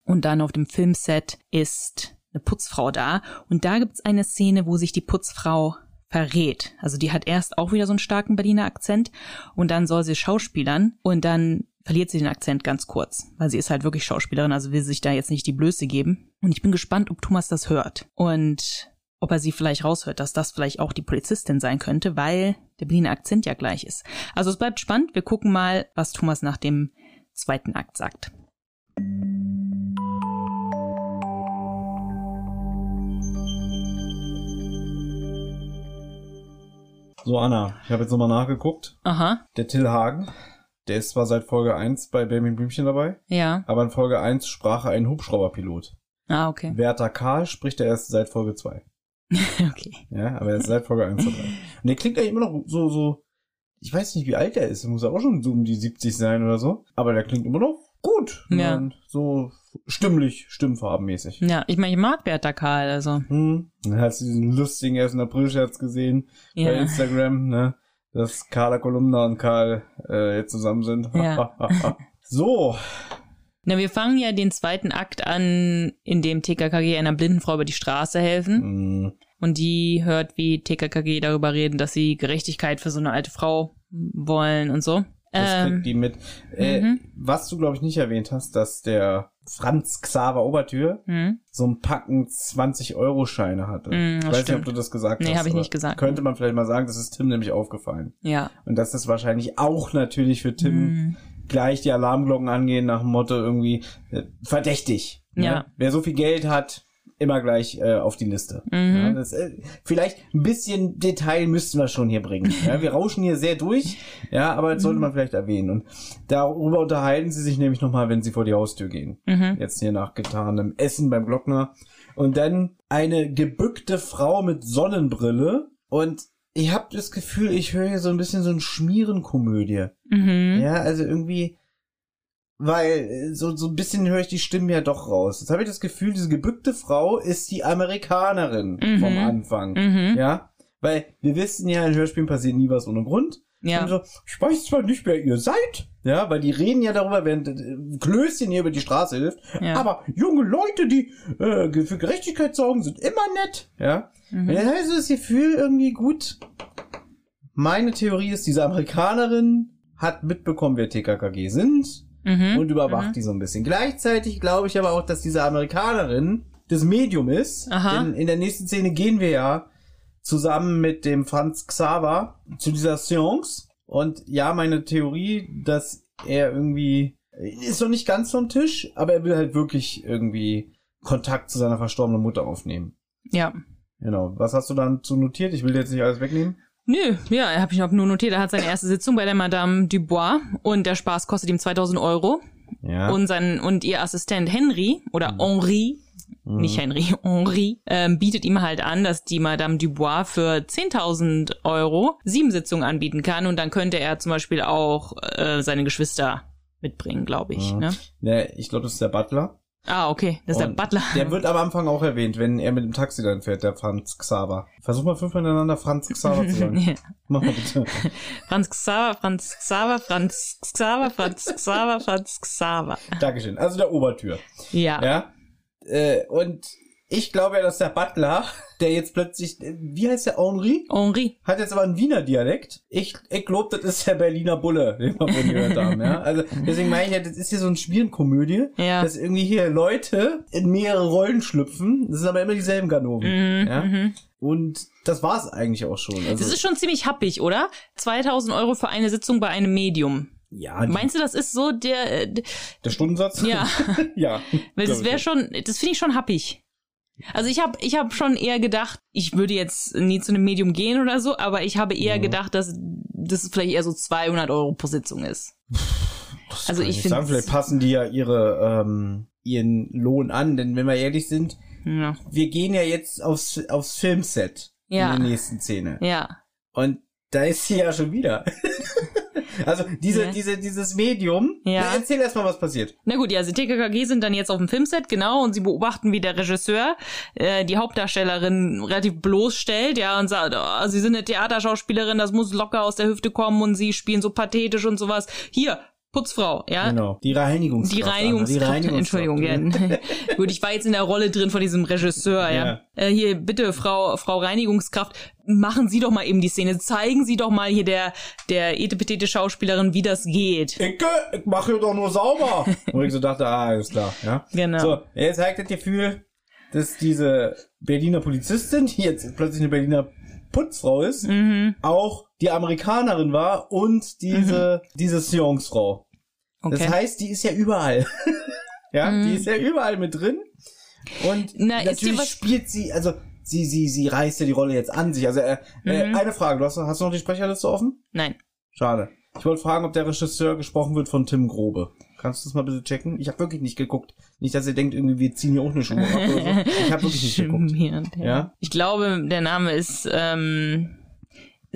und dann auf dem Filmset ist eine Putzfrau da und da gibt's eine Szene, wo sich die Putzfrau verrät. Also die hat erst auch wieder so einen starken Berliner Akzent und dann soll sie schauspielern und dann verliert sie den Akzent ganz kurz, weil sie ist halt wirklich Schauspielerin, also will sich da jetzt nicht die Blöße geben. Und ich bin gespannt, ob Thomas das hört und ob er sie vielleicht raushört, dass das vielleicht auch die Polizistin sein könnte, weil der Berliner Akzent ja gleich ist. Also es bleibt spannend. Wir gucken mal, was Thomas nach dem zweiten Akt sagt. so, Anna, ich habe jetzt nochmal nachgeguckt. Aha, Der Till Hagen, der ist zwar seit Folge 1 bei Benjamin Blümchen dabei, ja. aber in Folge 1 sprach er einen Hubschrauberpilot. Ah, okay. Werther Karl spricht er erst seit Folge 2. <laughs> okay. Ja, aber er ist seit Folge 1 dabei. Und der klingt eigentlich immer noch so, so, ich weiß nicht, wie alt er ist. Er muss auch schon so um die 70 sein oder so. Aber der klingt immer noch gut. Ja. Und so stimmlich, stimmfarbenmäßig. Ja, ich meine, ich mag Bertha Karl, also. Hm. Dann hast du diesen lustigen 1. April-Scherz gesehen bei Ja. Instagram, ne? Dass Carla Kolumna und Karl äh, jetzt zusammen sind. Ja. <laughs> so. Na, wir fangen ja den zweiten Akt an, in dem TKKG einer blinden Frau über die Straße helfen. Hm. Und die hört, wie TKKG darüber reden, dass sie Gerechtigkeit für so eine alte Frau wollen und so. Das Ähm, kriegt die mit. Äh, mhm. Was du, glaube ich, nicht erwähnt hast, dass der Franz Xaver Obertür hm, so ein Packen 20-Euro-Scheine hatte. Mm, ich weiß nicht, stimmt. ob du das gesagt Nee, hast. hab ich aber nicht gesagt. Könnte man vielleicht mal sagen, das ist Tim nämlich aufgefallen. ja. Und dass das wahrscheinlich auch natürlich für Tim Hm, gleich die Alarmglocken angehen nach dem Motto irgendwie äh, verdächtig. Ne? Ja. Wer so viel Geld hat, immer gleich äh, auf die Liste. Mhm. Ja, das, äh, vielleicht ein bisschen Detail müssten wir schon hier bringen. Ja, wir rauschen hier sehr durch, ja, aber das Mhm. sollte man vielleicht erwähnen. Und darüber unterhalten sie sich nämlich nochmal, wenn sie vor die Haustür gehen. Mhm. Jetzt hier nach getanem Essen beim Glockner. Und dann eine gebückte Frau mit Sonnenbrille. Und ich habe das Gefühl, ich höre hier so ein bisschen so ein Schmierenkomödie. Mhm. Ja, also irgendwie, weil äh, so, so ein bisschen höre ich die Stimmen ja doch raus. Jetzt habe ich das Gefühl, diese gebückte Frau ist die Amerikanerin Mhm. vom Anfang. Mhm. Ja, weil wir wissen ja, in Hörspielen passiert nie was ohne Grund. Ja. So, ich weiß zwar nicht, wer ihr seid. Ja, weil die reden ja darüber, während äh, Klößchen hier über die Straße hilft. Ja. Aber junge Leute, die äh, für Gerechtigkeit sorgen, sind immer nett. Ja. Mhm. Und dann habe ich so das Gefühl irgendwie gut. Meine Theorie ist, diese Amerikanerin hat mitbekommen, wer TKKG sind Mhm. und überwacht die so ein bisschen. Gleichzeitig glaube ich aber auch, dass diese Amerikanerin das Medium ist. Aha. Denn in der nächsten Szene gehen wir ja zusammen mit dem Franz Xaver zu dieser Seance. Und ja, meine Theorie, dass er irgendwie ist noch nicht ganz vom Tisch, aber er will halt wirklich irgendwie Kontakt zu seiner verstorbenen Mutter aufnehmen. Ja. Genau. Was hast du dann zu notiert? Ich will jetzt nicht alles wegnehmen. Nö, ja, habe ich noch nur notiert. Er hat seine erste Sitzung bei der Madame Dubois und der Spaß kostet ihm 2000 Euro. Ja. Und sein und ihr Assistent Henry oder Henri, nicht Henry, <laughs> Henri, ähm, bietet ihm halt an, dass die Madame Dubois für 10.000 Euro sieben Sitzungen anbieten kann und dann könnte er zum Beispiel auch äh, seine Geschwister mitbringen, glaube ich. Mhm. Ne? Ne, ich glaube, das ist der Butler. Ah, okay, das ist der Und Butler. Der wird am Anfang auch erwähnt, wenn er mit dem Taxi dann fährt, der Franz Xaver. Versuch mal fünfmal hintereinander Franz Xaver zu sagen. <laughs> Ja. Mach mal bitte. Franz Xaver, Franz Xaver, Franz Xaver, Franz Xaver, Franz Xaver. Dankeschön. Also der Obertür. Ja. Ja. Äh, und ich glaube ja, dass der Butler, der jetzt plötzlich, wie heißt der Henri? Henri. Hat jetzt aber einen Wiener Dialekt. Ich, ich glaube, das ist der Berliner Bulle, den wir vorhin gehört haben, ja. Also, deswegen meine ich ja, das ist hier so eine Spielenkomödie, Ja. dass irgendwie hier Leute in mehrere Rollen schlüpfen. Das sind aber immer dieselben Ganoven, Mhm, ja. mhm. Und das war's eigentlich auch schon. Also, Das ist schon ziemlich happig, oder? 2000 Euro für eine Sitzung bei einem Medium. ja, Meinst du, das ist so der, äh, der Stundensatz? ja, <laughs> ja. weil das wäre schon, das finde ich schon happig. Also ich habe ich hab schon eher gedacht, ich würde jetzt nie zu einem Medium gehen oder so, aber ich habe eher Mhm. gedacht, dass das vielleicht eher so 200 Euro pro Sitzung ist. Also Kann ich finde, vielleicht passen die ja ihre, ähm, ihren Lohn an, denn wenn wir ehrlich sind, ja, wir gehen ja jetzt aufs, aufs Filmset Ja. in der nächsten Szene. ja, Und da ist sie ja schon wieder. <laughs> also diese, Ja. diese, dieses Medium. Ja. Na, Erzähl erst mal, was passiert. Na gut, ja, die TKKG sind dann jetzt auf dem Filmset, genau, und sie beobachten, wie der Regisseur äh, die Hauptdarstellerin relativ bloßstellt, ja, und sagt, oh, sie sind eine Theaterschauspielerin, das muss locker aus der Hüfte kommen und sie spielen so pathetisch und sowas. Hier, Putzfrau, ja. Genau. Die Reinigungskraft. Die Anna, Reinigungskraft, Entschuldigung, ja. <laughs> Gut, ich war jetzt in der Rolle drin von diesem Regisseur, ja. Ja. Äh, hier, bitte, Frau, Frau Reinigungskraft, machen Sie doch mal eben die Szene. Zeigen Sie doch mal hier der, der etepetete Schauspielerin, wie das geht. Ich, ich mache hier doch nur sauber. <laughs> Und ich so dachte, ah, alles klar, ja. Genau. So, jetzt zeigt das Gefühl, dass diese Berliner Polizistin, die jetzt plötzlich eine Berliner Putzfrau ist, Mhm. auch die Amerikanerin war und diese, diese Seance-Frau. Okay. Das heißt, die ist ja überall. <laughs> ja, Mhm. die ist ja überall mit drin. Und Na, natürlich spielt sie, also sie, sie, sie reißt ja die Rolle jetzt an sich. Also äh, äh, Mhm. eine Frage, du hast, hast du noch die Sprecherliste offen? Nein. Schade. Ich wollte fragen, ob der Regisseur gesprochen wird von Tim Grobe. Kannst du das mal bitte checken? Ich habe wirklich nicht geguckt. Nicht, dass ihr denkt, irgendwie wir ziehen hier auch eine Schuhe ab oder so. Ich habe wirklich nicht <laughs> geguckt. Ja? Ich glaube, der Name ist, ähm,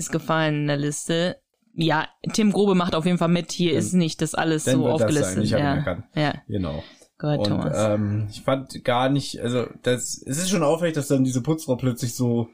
ist gefallen in der Liste. Ja, Tim Grobe macht auf jeden Fall mit. Hier ist nicht das alles so aufgelistet. ja. ja, Genau. Gott, Und Thomas. ähm, ich fand gar nicht, also das, es ist schon auffällig, dass dann diese Putzfrau plötzlich so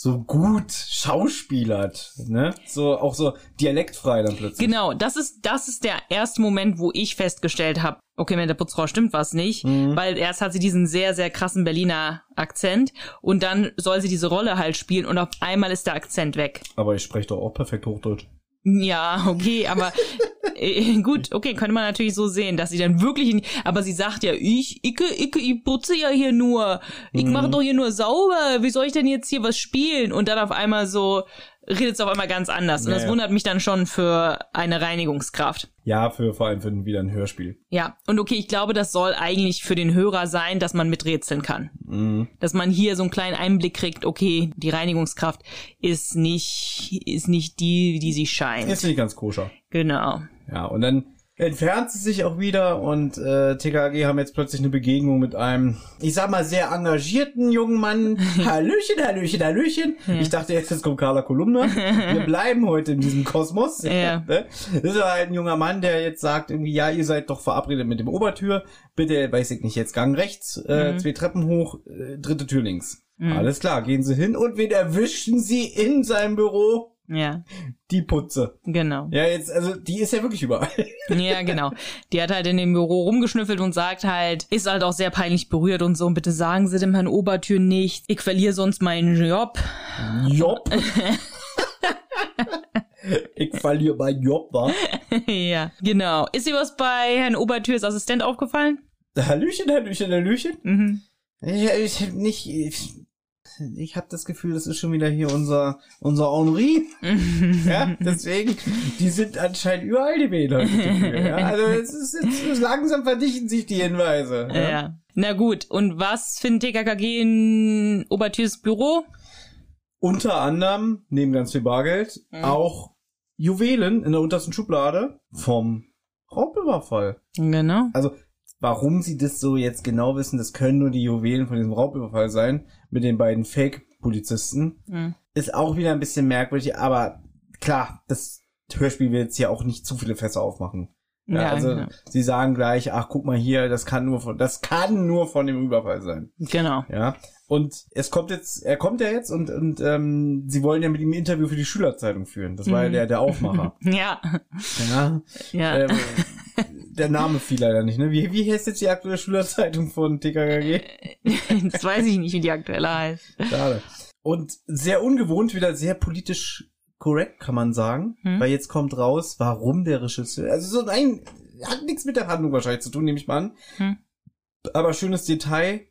so gut schauspielert, ne? So auch so dialektfrei dann plötzlich. Genau, das ist, das ist der erste Moment, wo ich festgestellt habe, okay, mit der Putzfrau stimmt was nicht, Mhm. weil erst hat sie diesen sehr, sehr krassen Berliner Akzent und dann soll sie diese Rolle halt spielen und auf einmal ist der Akzent weg. Aber ich spreche doch auch perfekt Hochdeutsch. Ja, okay, aber <laughs> äh, <laughs> gut, okay, könnte man natürlich so sehen, dass sie dann wirklich, in, aber sie sagt ja, ich, ich, ich, ich putze ja hier nur, ich Mhm. mache doch hier nur sauber, wie soll ich denn jetzt hier was spielen? Und dann auf einmal so redet sie auf einmal ganz anders und Ja, das wundert mich dann schon für eine Reinigungskraft. Ja, für vor allem für ein- wieder ein Hörspiel. Ja, und okay, ich glaube, das soll eigentlich für den Hörer sein, dass man miträtseln kann. Mhm. Dass man hier so einen kleinen Einblick kriegt, okay, die Reinigungskraft ist nicht, ist nicht die, die sie scheint. Ist nicht ganz koscher. genau. Ja, und dann entfernt sie sich auch wieder und äh, TKG haben jetzt plötzlich eine Begegnung mit einem, ich sag mal, sehr engagierten jungen Mann. <laughs> Hallöchen, Hallöchen, Hallöchen. Ich dachte, jetzt kommt Carla Kolumna. Wir bleiben heute in diesem Kosmos. Ja. <laughs> Ne? Das ist halt ein junger Mann, der jetzt sagt irgendwie, ja, ihr seid doch verabredet mit dem Obertür. Bitte, weiß ich nicht, jetzt Gang rechts, äh, Mhm. zwei Treppen hoch, äh, dritte Tür links. Mhm. Alles klar, gehen sie hin und wen erwischen sie in seinem Büro? Ja, Die Putze. genau. Ja, jetzt, also die ist ja wirklich überall. <laughs> Ja, genau. Die hat halt in dem Büro rumgeschnüffelt und sagt halt, ist halt auch sehr peinlich berührt und so. Und bitte sagen Sie dem Herrn Obertür nicht. Ich verliere sonst meinen Job. Job. <laughs> ich verliere mein Job, wa? ja, genau. Ist dir was bei Herrn Obertürs Assistent aufgefallen? Hallöchen, Hallöchen, Hallöchen. Mhm. Ich, ich hab nicht, ich, ich habe das Gefühl, das ist schon wieder hier unser, unser Henri. <laughs> Ja, deswegen, die sind anscheinend überall die Wähler. Ja, also es ist, es ist langsam verdichten sich die Hinweise. Ja. Na gut, und was findet TKKG in Obertürs Büro? Unter anderem, neben ganz viel Bargeld, Mhm. auch Juwelen in der untersten Schublade vom Raubüberfall. Genau. Also, warum sie das so jetzt genau wissen, das können nur die Juwelen von diesem Raubüberfall sein, mit den beiden Fake-Polizisten, Mhm. ist auch wieder ein bisschen merkwürdig, aber klar, das Hörspiel will jetzt hier auch nicht zu viele Fässer aufmachen. Ja, Ja, also, genau. sie sagen gleich, ach, guck mal hier, das kann nur von, das kann nur von dem Überfall sein. Genau. Ja. Und es kommt jetzt, er kommt ja jetzt und, und ähm, sie wollen ja mit ihm ein Interview für die Schülerzeitung führen. Das war ja Mhm. der, der Aufmacher. <laughs> Ja, ja. ja. Ähm, <laughs> der Name fiel leider nicht, ne? Wie, wie heißt jetzt die aktuelle Schülerzeitung von TKKG? das weiß ich nicht, wie die aktuelle heißt. Schade. Und sehr ungewohnt, wieder sehr politisch korrekt, kann man sagen. Hm. Weil jetzt kommt raus, warum der Regisseur. Also so nein, hat nichts mit der Handlung wahrscheinlich zu tun, nehme ich mal an. Hm. Aber schönes Detail,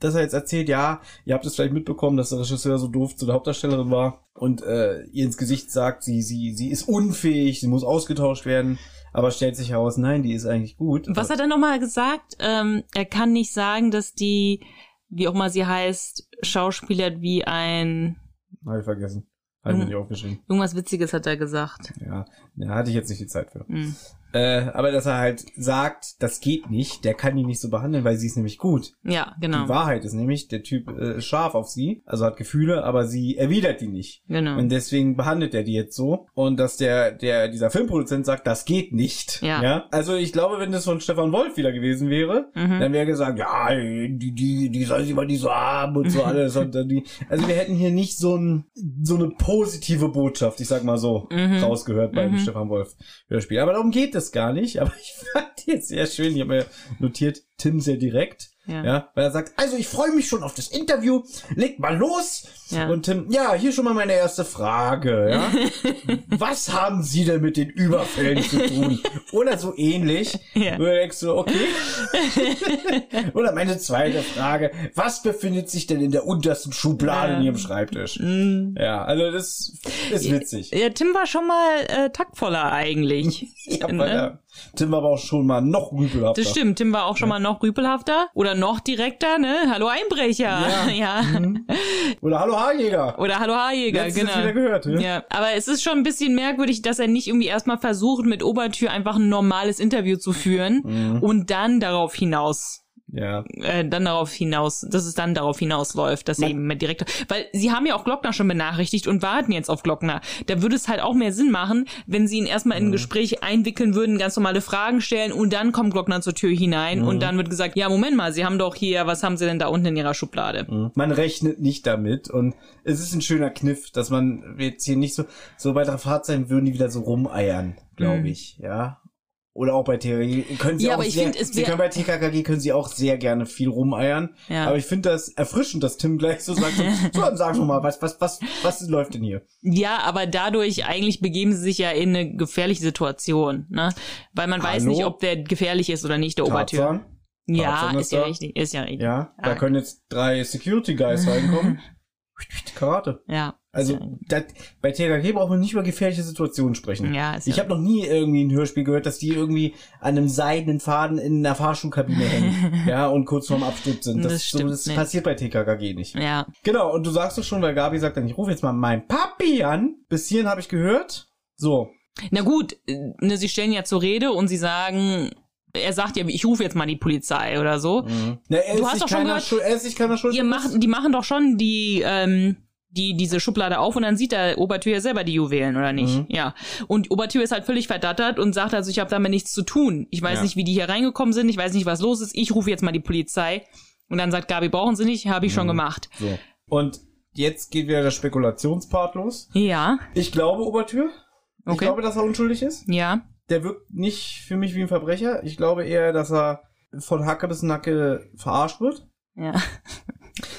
dass er jetzt erzählt, ja, ihr habt es vielleicht mitbekommen, dass der Regisseur so doof zu der Hauptdarstellerin war und äh, ihr ins Gesicht sagt, sie, sie, sie ist unfähig, sie muss ausgetauscht werden. Aber stellt sich heraus, nein, die ist eigentlich gut. Was hat er nochmal gesagt? Ähm, er kann nicht sagen, dass die, wie auch mal sie heißt, schauspielert wie ein, Hab ich vergessen. Hab ich mir nicht aufgeschrieben. irgendwas Witziges hat er gesagt. Ja, da hatte ich jetzt nicht die Zeit für. Hm. Äh, aber dass er halt sagt, das geht nicht, der kann die nicht so behandeln, weil sie ist nämlich gut. Ja, genau. Die Wahrheit ist nämlich, der Typ äh, ist scharf auf sie, also hat Gefühle, aber sie erwidert die nicht. Genau. Und deswegen behandelt er die jetzt so. Und dass der, der, dieser Filmproduzent sagt, das geht nicht. Ja. Also ich glaube, wenn das von Stefan Wolf wieder gewesen wäre, Mhm. dann wäre gesagt, ja, die, die, die soll sie mal nicht so haben und so <laughs> alles. und dann die, also wir hätten hier nicht so ein, so eine positive Botschaft, ich sag mal so, Mhm. rausgehört beim Mhm. Stefan Wolf Hörspiel. Aber darum geht es gar nicht. Aber <laughs> ich fand jetzt sehr schön, ich habe mir notiert, Tim sehr direkt. Ja. Ja, weil er sagt, also ich freue mich schon auf das Interview, legt mal los. Ja. Und Tim, ja, hier schon mal meine erste Frage, ja. <laughs> Was haben Sie denn mit den Überfällen zu tun? Oder so ähnlich. Ja. Du denkst so, okay. <laughs> Oder meine zweite Frage, was befindet sich denn in der untersten Schublade Ja. in Ihrem Schreibtisch? Mm. Ja, also das ist witzig. Ja, Tim war schon mal äh, taktvoller eigentlich. <laughs> Ja, Ne? Tim war aber auch schon mal noch rüpelhafter. Das stimmt, Tim war auch schon mal noch rüpelhafter oder noch direkter, ne? Hallo Einbrecher. Ja. <laughs> ja. Mhm. Oder Hallo Haarjäger. Oder Hallo Haarjäger, Letztens genau. wieder gehört, ne? Ja, aber es ist schon ein bisschen merkwürdig, dass er nicht irgendwie erstmal versucht, mit Obertür einfach ein normales Interview zu führen Mhm. und dann darauf hinaus Ja. äh, dann darauf hinaus, dass es dann darauf hinausläuft, dass Man- eben mit Direktor, weil sie haben ja auch Glockner schon benachrichtigt und warten jetzt auf Glockner. Da würde es halt auch mehr Sinn machen, wenn sie ihn erstmal in ein Gespräch einwickeln würden, ganz normale Fragen stellen und dann kommt Glockner zur Tür hinein und dann wird gesagt, ja, Moment mal, sie haben doch hier, was haben sie denn da unten in ihrer Schublade? Mhm. Man rechnet nicht damit und es ist ein schöner Kniff, dass man jetzt hier nicht so, so bei der Fahrt sein würden die wieder so rumeiern, glaube Mhm. ich, ja. Oder auch bei TKG können sie Ja, auch aber ich sehr, find, sie können bei TKKG können sie auch sehr gerne viel rumeiern. Ja. Aber ich finde das erfrischend, dass Tim gleich so sagt, so, <laughs> so dann sag doch mal, was, was, was, was läuft denn hier? Ja, aber dadurch eigentlich begeben sie sich ja in eine gefährliche Situation, ne? Weil man weiß Hallo? nicht, ob der gefährlich ist oder nicht, der Obertür. Tarzan? Ja, Tarzan ist ist ja richtig, ist ja richtig. Ja, da Ah. können jetzt drei Security Guys reinkommen. <laughs> Karate. Ja. Also ja, das, bei TKG braucht man nicht über gefährliche Situationen sprechen. ja, ist Ich ja, habe noch nie irgendwie ein Hörspiel gehört, dass die irgendwie an einem seidenen Faden in einer Fahrschulkabine hängen, <laughs> ja, und kurz vorm Absturz sind. Das, Das so, das nicht. passiert bei TKKG nicht. ja. Genau, und du sagst es schon, weil Gabi sagt dann, ich rufe jetzt mal meinen Papi an. Bis hierhin habe ich gehört. So, Na gut, ne, sie stellen ja zur Rede und sie sagen, er sagt ja, ich rufe jetzt mal die Polizei oder so. Na, er, Du hast doch schon gehört- Schuld, er ist sich keiner Schuld. Ihr macht, die machen doch schon die, ähm, die, diese Schublade auf und dann sieht der Obertür ja selber die Juwelen, oder nicht? Mhm. Ja. Und Obertür ist halt völlig verdattert und sagt also, ich habe damit nichts zu tun. Ich weiß Ja. nicht, wie die hier reingekommen sind, ich weiß nicht, was los ist, ich rufe jetzt mal die Polizei. Und dann sagt Gabi, brauchen sie nicht, habe ich Mhm. schon gemacht. So. Und jetzt geht wieder der Spekulationspart los. Ja, Ich glaube Obertür. Ich Okay. glaube, dass er unschuldig ist. ja. Der wirkt nicht für mich wie ein Verbrecher. Ich glaube eher, dass er von Hacke bis Nacke verarscht wird. Ja.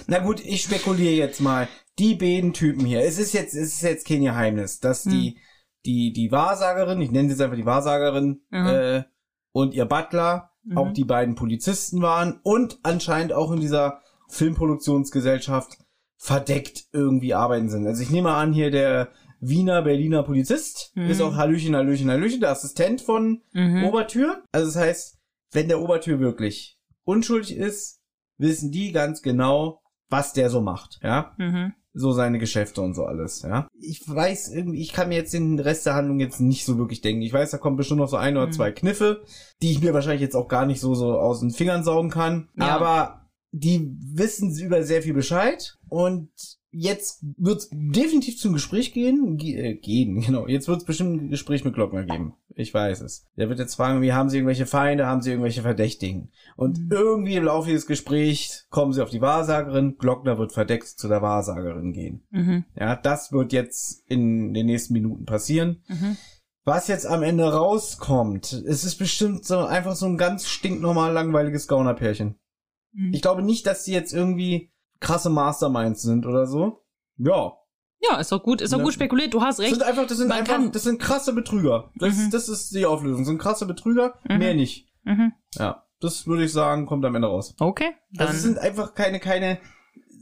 Na gut, ich spekuliere jetzt mal. Die beiden Typen hier. Es ist jetzt, es ist jetzt kein Geheimnis, dass die, die, die Wahrsagerin, ich nenne sie jetzt einfach die Wahrsagerin, Mhm. äh, und ihr Butler Mhm. auch die beiden Polizisten waren und anscheinend auch in dieser Filmproduktionsgesellschaft verdeckt irgendwie arbeiten sind. Also ich nehme an, hier der Wiener Berliner Polizist Mhm. ist auch Hallöchen, Hallöchen, Hallöchen, der Assistent von Mhm. Obertür. Also das heißt, wenn der Obertür wirklich unschuldig ist, wissen die ganz genau, was der so macht, ja? Mhm. So seine Geschäfte und so alles, ja? Ich weiß irgendwie, ich kann mir jetzt den Rest der Handlung jetzt nicht so wirklich denken. Ich weiß, da kommen bestimmt noch so ein oder Mhm. zwei Kniffe, die ich mir wahrscheinlich jetzt auch gar nicht so, so aus den Fingern saugen kann. Ja. Aber die wissen über sehr viel Bescheid und jetzt wird's definitiv zum Gespräch gehen, ge äh, gehen, <laughs> genau. Jetzt wird's bestimmt ein Gespräch mit Glockner geben. Ich weiß es. Der wird jetzt fragen, wie haben sie irgendwelche Feinde, haben sie irgendwelche Verdächtigen? Und Mhm. irgendwie im Laufe des Gesprächs kommen sie auf die Wahrsagerin, Glockner wird verdeckt zu der Wahrsagerin gehen. Mhm. Ja, das wird jetzt in den nächsten Minuten passieren. Mhm. Was jetzt am Ende rauskommt, es ist bestimmt so einfach so ein ganz stinknormal langweiliges Gaunerpärchen. Mhm. Ich glaube nicht, dass die jetzt irgendwie krasse Masterminds sind oder so. Ja. Ja, ist doch gut, ist doch gut spekuliert. Du hast Das recht. sind einfach, das sind Man einfach, das sind krasse Betrüger. Das, Mhm. das ist die Auflösung. Das sind krasse Betrüger, Mhm. mehr nicht. Mhm. Ja. Das würde ich sagen, kommt am Ende raus. Okay, dann. Also es sind einfach keine, keine,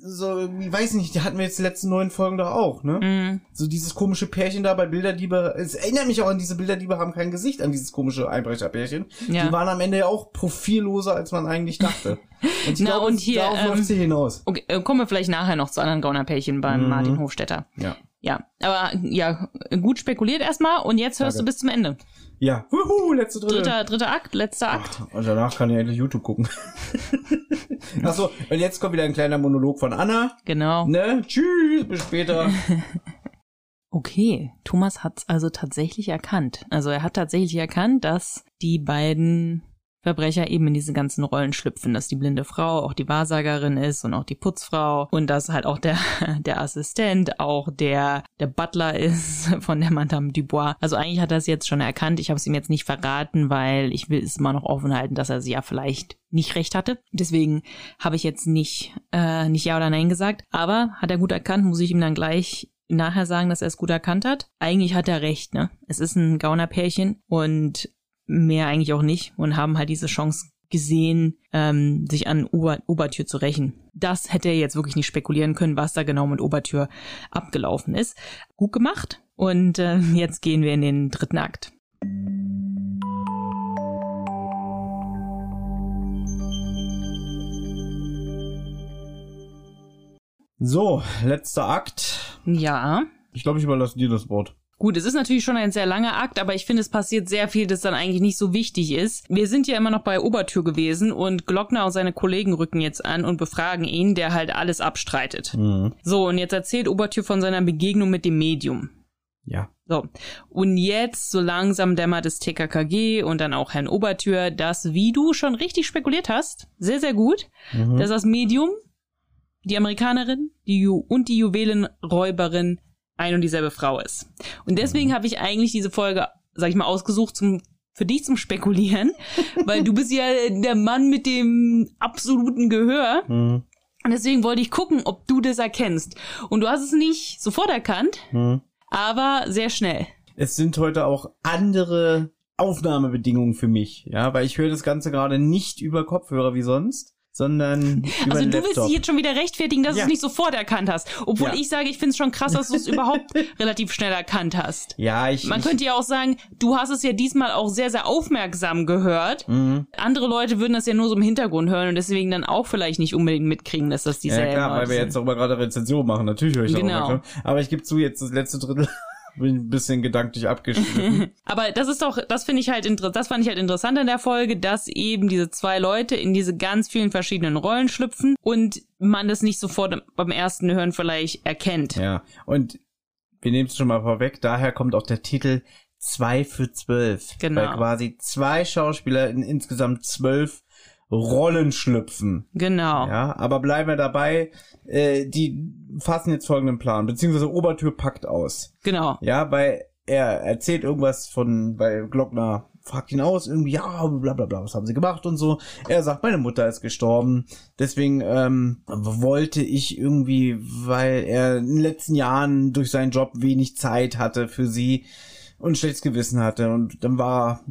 so, ich weiß nicht, die hatten wir jetzt die letzten neun Folgen doch auch, ne? Mhm. So dieses komische Pärchen da bei Bilderdiebe. Es erinnert mich auch an diese Bilderdiebe haben kein Gesicht, an dieses komische Einbrecherpärchen. Ja. Die waren am Ende ja auch profilloser, als man eigentlich dachte. <laughs> Und Na, glaube, und hier, darauf ähm, läuft's hier hinaus. Okay, äh, kommen wir vielleicht nachher noch zu anderen Gaunerpärchen beim Mhm. Martin Hofstetter. Ja. Ja, aber ja, gut spekuliert erstmal und jetzt hörst Danke. du bis zum Ende. Ja. Wuhu, letzte dritte. Dritter, dritter Akt, letzter Akt. Und danach kann ich endlich YouTube gucken. <laughs> Achso, und jetzt kommt wieder ein kleiner Monolog von Anna. Genau. Ne? Tschüss, bis später. <laughs> Okay, Thomas hat's also tatsächlich erkannt. Also er hat tatsächlich erkannt, dass die beiden Verbrecher eben in diese ganzen Rollen schlüpfen, dass die blinde Frau auch die Wahrsagerin ist und auch die Putzfrau und dass halt auch der, <laughs> der Assistent auch der, der Butler ist <laughs> von der Madame Dubois. Also eigentlich hat er es jetzt schon erkannt. Ich habe es ihm jetzt nicht verraten, weil ich will es immer noch offen halten, dass er sie ja vielleicht nicht recht hatte. Deswegen habe ich jetzt nicht, äh, nicht Ja oder Nein gesagt. Aber hat er gut erkannt, muss ich ihm dann gleich nachher sagen, dass er es gut erkannt hat. Eigentlich hat er recht, ne? Es ist ein Gaunerpärchen und mehr eigentlich auch nicht und haben halt diese Chance gesehen, ähm, sich an Ober Obertür zu rächen. Das hätte er jetzt wirklich nicht spekulieren können, was da genau mit Obertür abgelaufen ist. Gut gemacht. Und äh, jetzt gehen wir in den dritten Akt. So, letzter Akt. Ja. Ich glaube, ich überlasse dir das Wort. Gut, es ist natürlich schon ein sehr langer Akt, aber ich finde, es passiert sehr viel, das dann eigentlich nicht so wichtig ist. Wir sind ja immer noch bei Obertür gewesen und Glockner und seine Kollegen rücken jetzt an und befragen ihn, der halt alles abstreitet. Mhm. So, und jetzt erzählt Obertür von seiner Begegnung mit dem Medium. Ja. So, und jetzt so langsam dämmert es TKKG und dann auch Herrn Obertür, dass, wie du schon richtig spekuliert hast, sehr, sehr gut, Mhm. dass das Medium, die Amerikanerin die Ju und die Juwelenräuberin ein und dieselbe Frau ist. Und deswegen habe ich eigentlich diese Folge, sag ich mal, ausgesucht zum für dich zum Spekulieren, <laughs> weil du bist ja der Mann mit dem absoluten Gehör. Mhm. Und deswegen wollte ich gucken, ob du das erkennst. Und du hast es nicht sofort erkannt, Mhm. aber sehr schnell. Es sind heute auch andere Aufnahmebedingungen für mich, ja, weil ich höre das Ganze gerade nicht über Kopfhörer wie sonst, sondern <laughs> über Also du willst Laptop. dich jetzt schon wieder rechtfertigen, dass du Ja. es nicht sofort erkannt hast. Obwohl Ja. ich sage, ich finde es schon krass, dass du es <laughs> überhaupt relativ schnell erkannt hast. ja, ich. Man ich, könnte ja auch sagen, du hast es ja diesmal auch sehr, sehr aufmerksam gehört. Mhm. Andere Leute würden das ja nur so im Hintergrund hören und deswegen dann auch vielleicht nicht unbedingt mitkriegen, dass das Ja dieselben klar, weil wir sind. jetzt auch mal gerade Rezension machen, natürlich höre ich Genau. auch mal. Aber ich gebe zu, jetzt das letzte Drittel bin ein bisschen gedanklich abgeschnitten. <laughs> Aber das ist doch, das finde ich halt interessant, das fand ich halt interessant an der Folge, dass eben diese zwei Leute in diese ganz vielen verschiedenen Rollen schlüpfen und man das nicht sofort beim ersten Hören vielleicht erkennt. ja, und wir nehmen es schon mal vorweg, daher kommt auch der Titel 2 für 12. Genau. Weil quasi zwei Schauspieler in insgesamt zwölf Rollen schlüpfen. Genau. Ja, aber bleiben wir dabei, äh, die fassen jetzt folgenden Plan, beziehungsweise Obertür packt aus. Genau. Ja, weil er erzählt irgendwas von, weil Glockner fragt ihn aus, irgendwie, ja, bla bla bla, was haben sie gemacht und so. Er sagt, meine Mutter ist gestorben. Deswegen ähm, wollte ich irgendwie, weil er in den letzten Jahren durch seinen Job wenig Zeit hatte für sie und ein schlechtes Gewissen hatte. Und dann war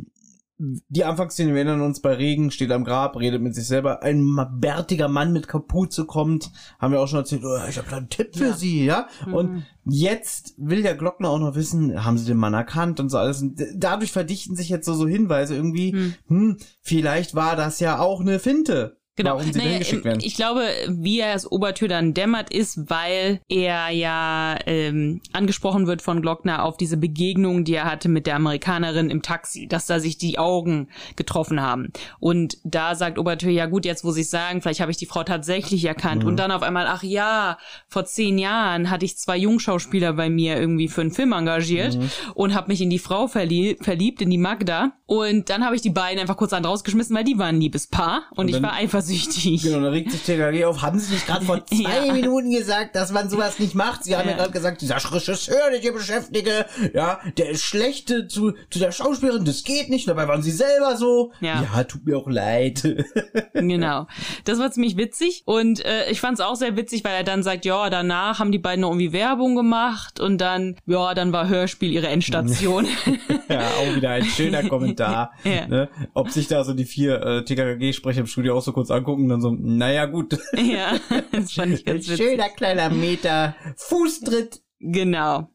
die Anfangsszene, wir erinnern uns bei Regen, steht am Grab, redet mit sich selber. Ein bärtiger Mann mit Kapuze kommt, haben wir auch schon erzählt, oh, ich habe da einen Tipp für Ja. sie, ja. Und jetzt will der Glockner auch noch wissen, haben sie den Mann erkannt und so alles. Und dadurch verdichten sich jetzt so, so Hinweise irgendwie, Hm. hm, vielleicht war das ja auch eine Finte. Genau. Warum sie Naja, geschickt werden. Ich glaube, wie er als Obertür dann dämmert, ist, weil er ja ähm, angesprochen wird von Glockner auf diese Begegnung, die er hatte mit der Amerikanerin im Taxi, dass da sich die Augen getroffen haben. Und da sagt Obertür, ja gut, jetzt sie es sagen, vielleicht habe ich die Frau tatsächlich erkannt. Mhm. Und dann auf einmal, ach ja, vor zehn Jahren hatte ich zwei Jungschauspieler bei mir irgendwie für einen Film engagiert Mhm. und habe mich in die Frau verlie verliebt, in die Magda. Und dann habe ich die beiden einfach kurz an rausgeschmissen, weil die waren ein Liebespaar und, Und ich war eifersüchtig. Genau, dann regt sich TKG auf. Haben Sie nicht gerade vor <laughs> zwei Ja. Minuten gesagt, dass man sowas nicht macht? Sie haben ja, Ja. gerade gesagt, dieser Regisseur, den ich hier beschäftige, ja, der ist schlechte zu, zu der Schauspielerin, das geht nicht. Dabei waren Sie selber so. Ja. ja tut mir auch leid. <laughs> Genau. Das war ziemlich witzig und äh, ich fand es auch sehr witzig, weil er dann sagt, ja, danach haben die beiden noch irgendwie Werbung gemacht und dann, ja, dann war Hörspiel ihre Endstation. <laughs> ja, auch wieder ein schöner Kommentar. Ja. ne? Ob sich da so die vier äh, TKG-Sprecher im Studio auch so kurz angucken dann so, naja, gut. ja, <laughs> das fand ich Ein <laughs> ganz witzig. schöner kleiner Meter Fußtritt. Genau.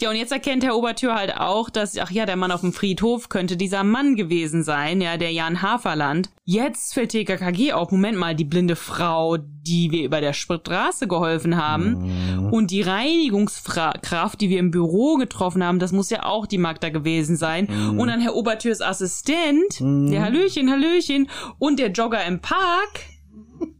Ja, und jetzt erkennt Herr Obertür halt auch, dass, ach ja, der Mann auf dem Friedhof könnte dieser Mann gewesen sein, ja, der Jan Haferland. Jetzt fällt TKKG auf, Moment mal, die blinde Frau, die wir über der Straße geholfen haben. Und die Reinigungskraft, die wir im Büro getroffen haben, das muss ja auch die Magda gewesen sein. Und dann Herr Obertürs Assistent, der Hallöchen, Hallöchen. Und der Jogger im Park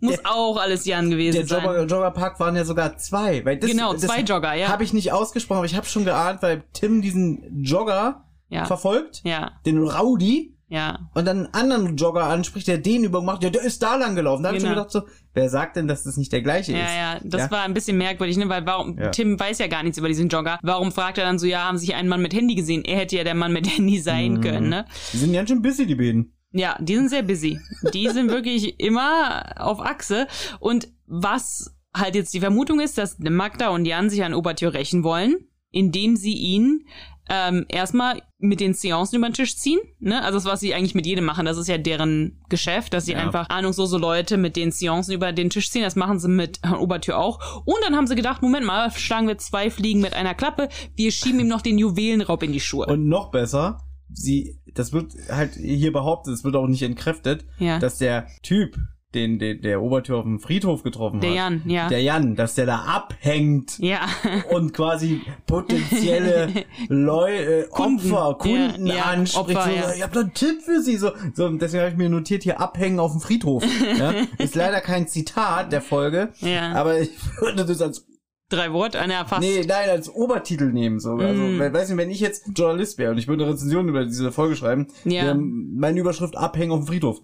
muss auch alles Jan gewesen Der sein. Jogger, Joggerpark waren ja sogar zwei. Weil das, Genau, das zwei Jogger, ja. Habe ich nicht ausgesprochen, aber ich habe schon geahnt, weil Tim diesen Jogger Ja. verfolgt, Ja, den Rowdy, ja. und dann einen anderen Jogger anspricht, der den übermacht. Ja, der ist da lang gelaufen. Da habe ich schon Genau. gedacht so, wer sagt denn, dass das nicht der gleiche ist? Ja, ja, das Ja. war ein bisschen merkwürdig, ne? Weil warum, Ja. Tim weiß ja gar nichts über diesen Jogger. Warum fragt er dann so, ja, haben sich einen Mann mit Handy gesehen? Er hätte ja der Mann mit Handy sein Mhm. können, ne? Die sind ganz schön busy, die beiden. Ja, die sind sehr busy. Die sind wirklich immer auf Achse. Und was halt jetzt die Vermutung ist, dass Magda und Jan sich an Obertür rächen wollen, indem sie ihn ähm, erstmal mit den Seancen über den Tisch ziehen. Ne? Also das, was sie eigentlich mit jedem machen, das ist ja deren Geschäft, dass sie Ja. einfach ahnungslose Leute mit den Seancen über den Tisch ziehen. Das machen sie mit Herrn <laughs> Obertür auch. Und dann haben sie gedacht, Moment mal, schlagen wir zwei Fliegen mit einer Klappe. Wir schieben ihm noch den Juwelenraub in die Schuhe. Und noch besser, sie, das wird halt hier behauptet, es wird auch nicht entkräftet, Ja. dass der Typ, den, den der Obertür auf dem Friedhof getroffen der hat, Jan, ja. der Jan, dass der da abhängt ja. <laughs> und quasi potenzielle <laughs> Leu äh, Kunden. Opfer, Kunden Ja, ja, anspricht. Opfer, so, ja. Ich habe da einen Tipp für sie. So, so deswegen habe ich mir notiert hier abhängen auf dem Friedhof. <laughs> ja? Ist leider kein Zitat der Folge, Ja. aber ich würde das als Drei Worte, einer fast. nee, nein, als Obertitel nehmen. So. Also, Mm. we- weiß nicht, wenn ich jetzt Journalist wäre und ich würde eine Rezension über diese Folge schreiben, Ja. wäre meine Überschrift abhängen auf dem Friedhof.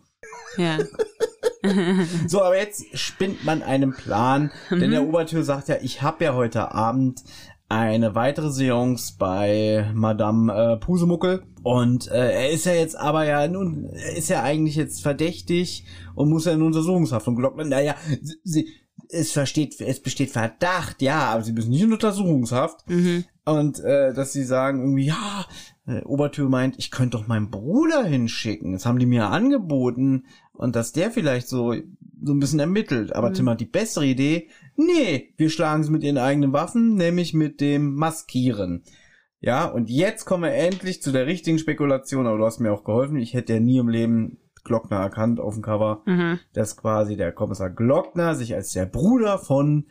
Ja. <laughs> So, aber jetzt spinnt man einen Plan, denn Mhm. der Obertür sagt ja, ich habe ja heute Abend eine weitere Seance bei Madame äh, Pusemuckel und äh, er ist ja jetzt aber ja nun er ist ja eigentlich jetzt verdächtig und muss ja in Untersuchungshaft und Glockner, naja, sie, es versteht, es besteht Verdacht, ja, aber sie müssen nicht in Untersuchungshaft Mhm. und äh, dass sie sagen irgendwie, ja, äh, Obertür meint, ich könnte doch meinen Bruder hinschicken. Das haben die mir angeboten. Und dass der vielleicht so, so ein bisschen ermittelt. Aber Mhm. Tim hat die bessere Idee. Nee, wir schlagen es mit ihren eigenen Waffen, nämlich mit dem Maskieren. Ja, und jetzt kommen wir endlich zu der richtigen Spekulation. Aber du hast mir auch geholfen. Ich hätte ja nie im Leben Glockner erkannt auf dem Cover, Mhm. dass quasi der Kommissar Glockner sich als der Bruder von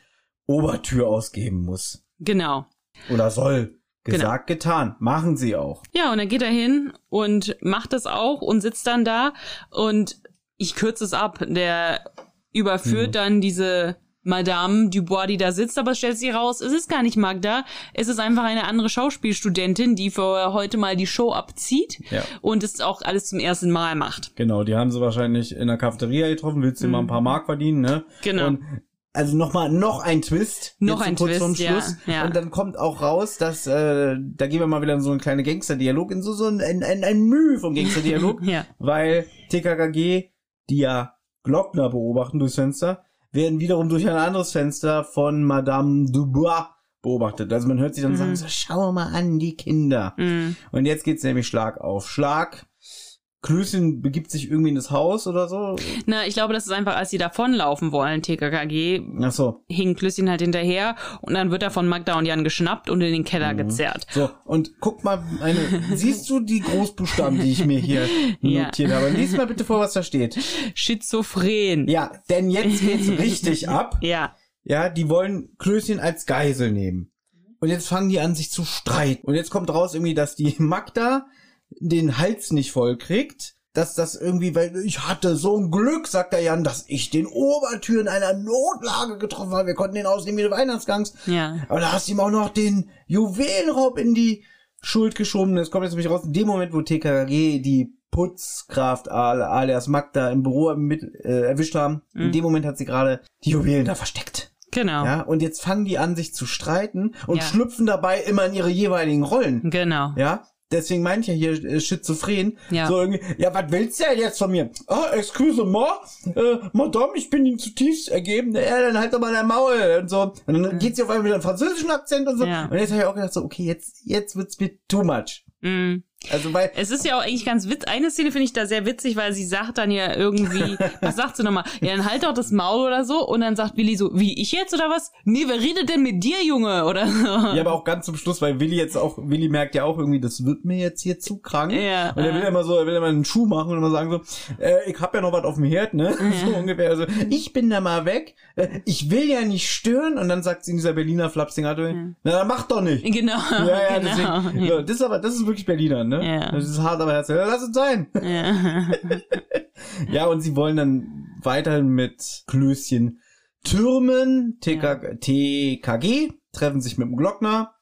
Obertür ausgeben muss. Genau. Oder soll. Gesagt, getan. Machen sie auch. Ja, und dann geht er hin und macht es auch und sitzt dann da und ich kürze es ab. Der überführt Mhm. dann diese Madame Dubois, die da sitzt, aber es stellt sich raus, es ist gar nicht Magda, es ist einfach eine andere Schauspielstudentin, die für heute mal die Show abzieht Ja. und es auch alles zum ersten Mal macht. Genau, die haben sie wahrscheinlich in der Cafeteria getroffen, willst du mal ein paar Mark verdienen, ne? Mhm. Genau. Und also nochmal, noch ein Twist. Noch ein kurz Twist, ja, Schluss. ja. Und dann kommt auch raus, dass, äh, da gehen wir mal wieder in so einen kleinen Gangsterdialog, in so, so ein, ein, ein, ein Mühe vom Gangsterdialog. <laughs> Ja. weil TKKG, die ja Glockner beobachten durchs Fenster, werden wiederum durch ein anderes Fenster von Madame Dubois beobachtet. Also man hört sie dann sagen, so, schau mal an, die Kinder. Mhm. Und jetzt geht's nämlich Schlag auf Schlag. Klößchen begibt sich irgendwie in das Haus oder so. Na, ich glaube, das ist einfach, als sie davonlaufen wollen, TKKG, Ach so. hing Klüsschen halt hinterher und dann wird er von Magda und Jan geschnappt und in den Keller Mhm. gezerrt. So, und guck mal, eine, <laughs> siehst du die Großbuchstaben, die ich mir hier <laughs> Ja. notiert habe? Lies mal bitte vor, was da steht. Schizophren. Ja, denn jetzt geht's <laughs> richtig ab. Ja. Ja, die wollen Klößchen als Geisel nehmen. Und jetzt fangen die an, sich zu streiten. Und jetzt kommt raus irgendwie, dass die Magda den Hals nicht voll kriegt. Dass das irgendwie, weil ich hatte so ein Glück, sagt der Jan, dass ich den Obertür in einer Notlage getroffen habe. Wir konnten den ausnehmen wie du Weihnachtsgangs. Ja. Aber da hast du ihm auch noch den Juwelenraub in die Schuld geschoben. Das kommt jetzt nämlich raus in dem Moment, wo TKG die Putzkraft al- alias Magda im Büro mit, äh, erwischt haben. In dem Moment hat sie gerade die Juwelen da versteckt. Genau. Ja, und jetzt fangen die an, sich zu streiten und Ja. schlüpfen dabei immer in ihre jeweiligen Rollen. Genau. Ja, deswegen meine ich ja hier äh, schizophren. Ja. So irgendwie, ja, was willst du denn jetzt von mir? Ah, excuse moi, äh, Madame, ich bin Ihnen zutiefst ergeben. Ja, dann halt doch mal dein Maul und so. Und dann geht sie auf einmal wieder einen französischen Akzent und so. Ja. Und jetzt habe ich auch gedacht so, okay, jetzt, jetzt wird's mir too much. Mhm. Also, weil, Es ist ja auch eigentlich ganz witzig. Eine Szene finde ich da sehr witzig, weil sie sagt dann ja irgendwie, <laughs> was sagt sie nochmal? Ja, dann halt doch das Maul oder so. Und dann sagt Willi so, wie ich jetzt oder was? Nee, wer redet denn mit dir, Junge? Oder so. ja, aber auch ganz zum Schluss, weil Willi jetzt auch, Willi merkt ja auch irgendwie, das wird mir jetzt hier zu krank. Ja. Und er will immer so, er will immer einen Schuh machen und immer sagen so, äh, ich hab ja noch was auf dem Herd, ne? <laughs> So ungefähr. Also, ich bin da mal weg. Äh, ich will ja nicht stören. Und dann sagt sie in dieser Berliner Flapsing-Art, na, dann mach doch nicht. Genau. Ja, ja, <laughs> genau. deswegen. So, das ist aber, das ist wirklich Berliner, ne? Ja. Das ist hart, aber herzlich. Lass es sein. Ja. <laughs> Ja, und sie wollen dann weiterhin mit Klößchen türmen, TK, TKG, treffen sich mit dem Glockner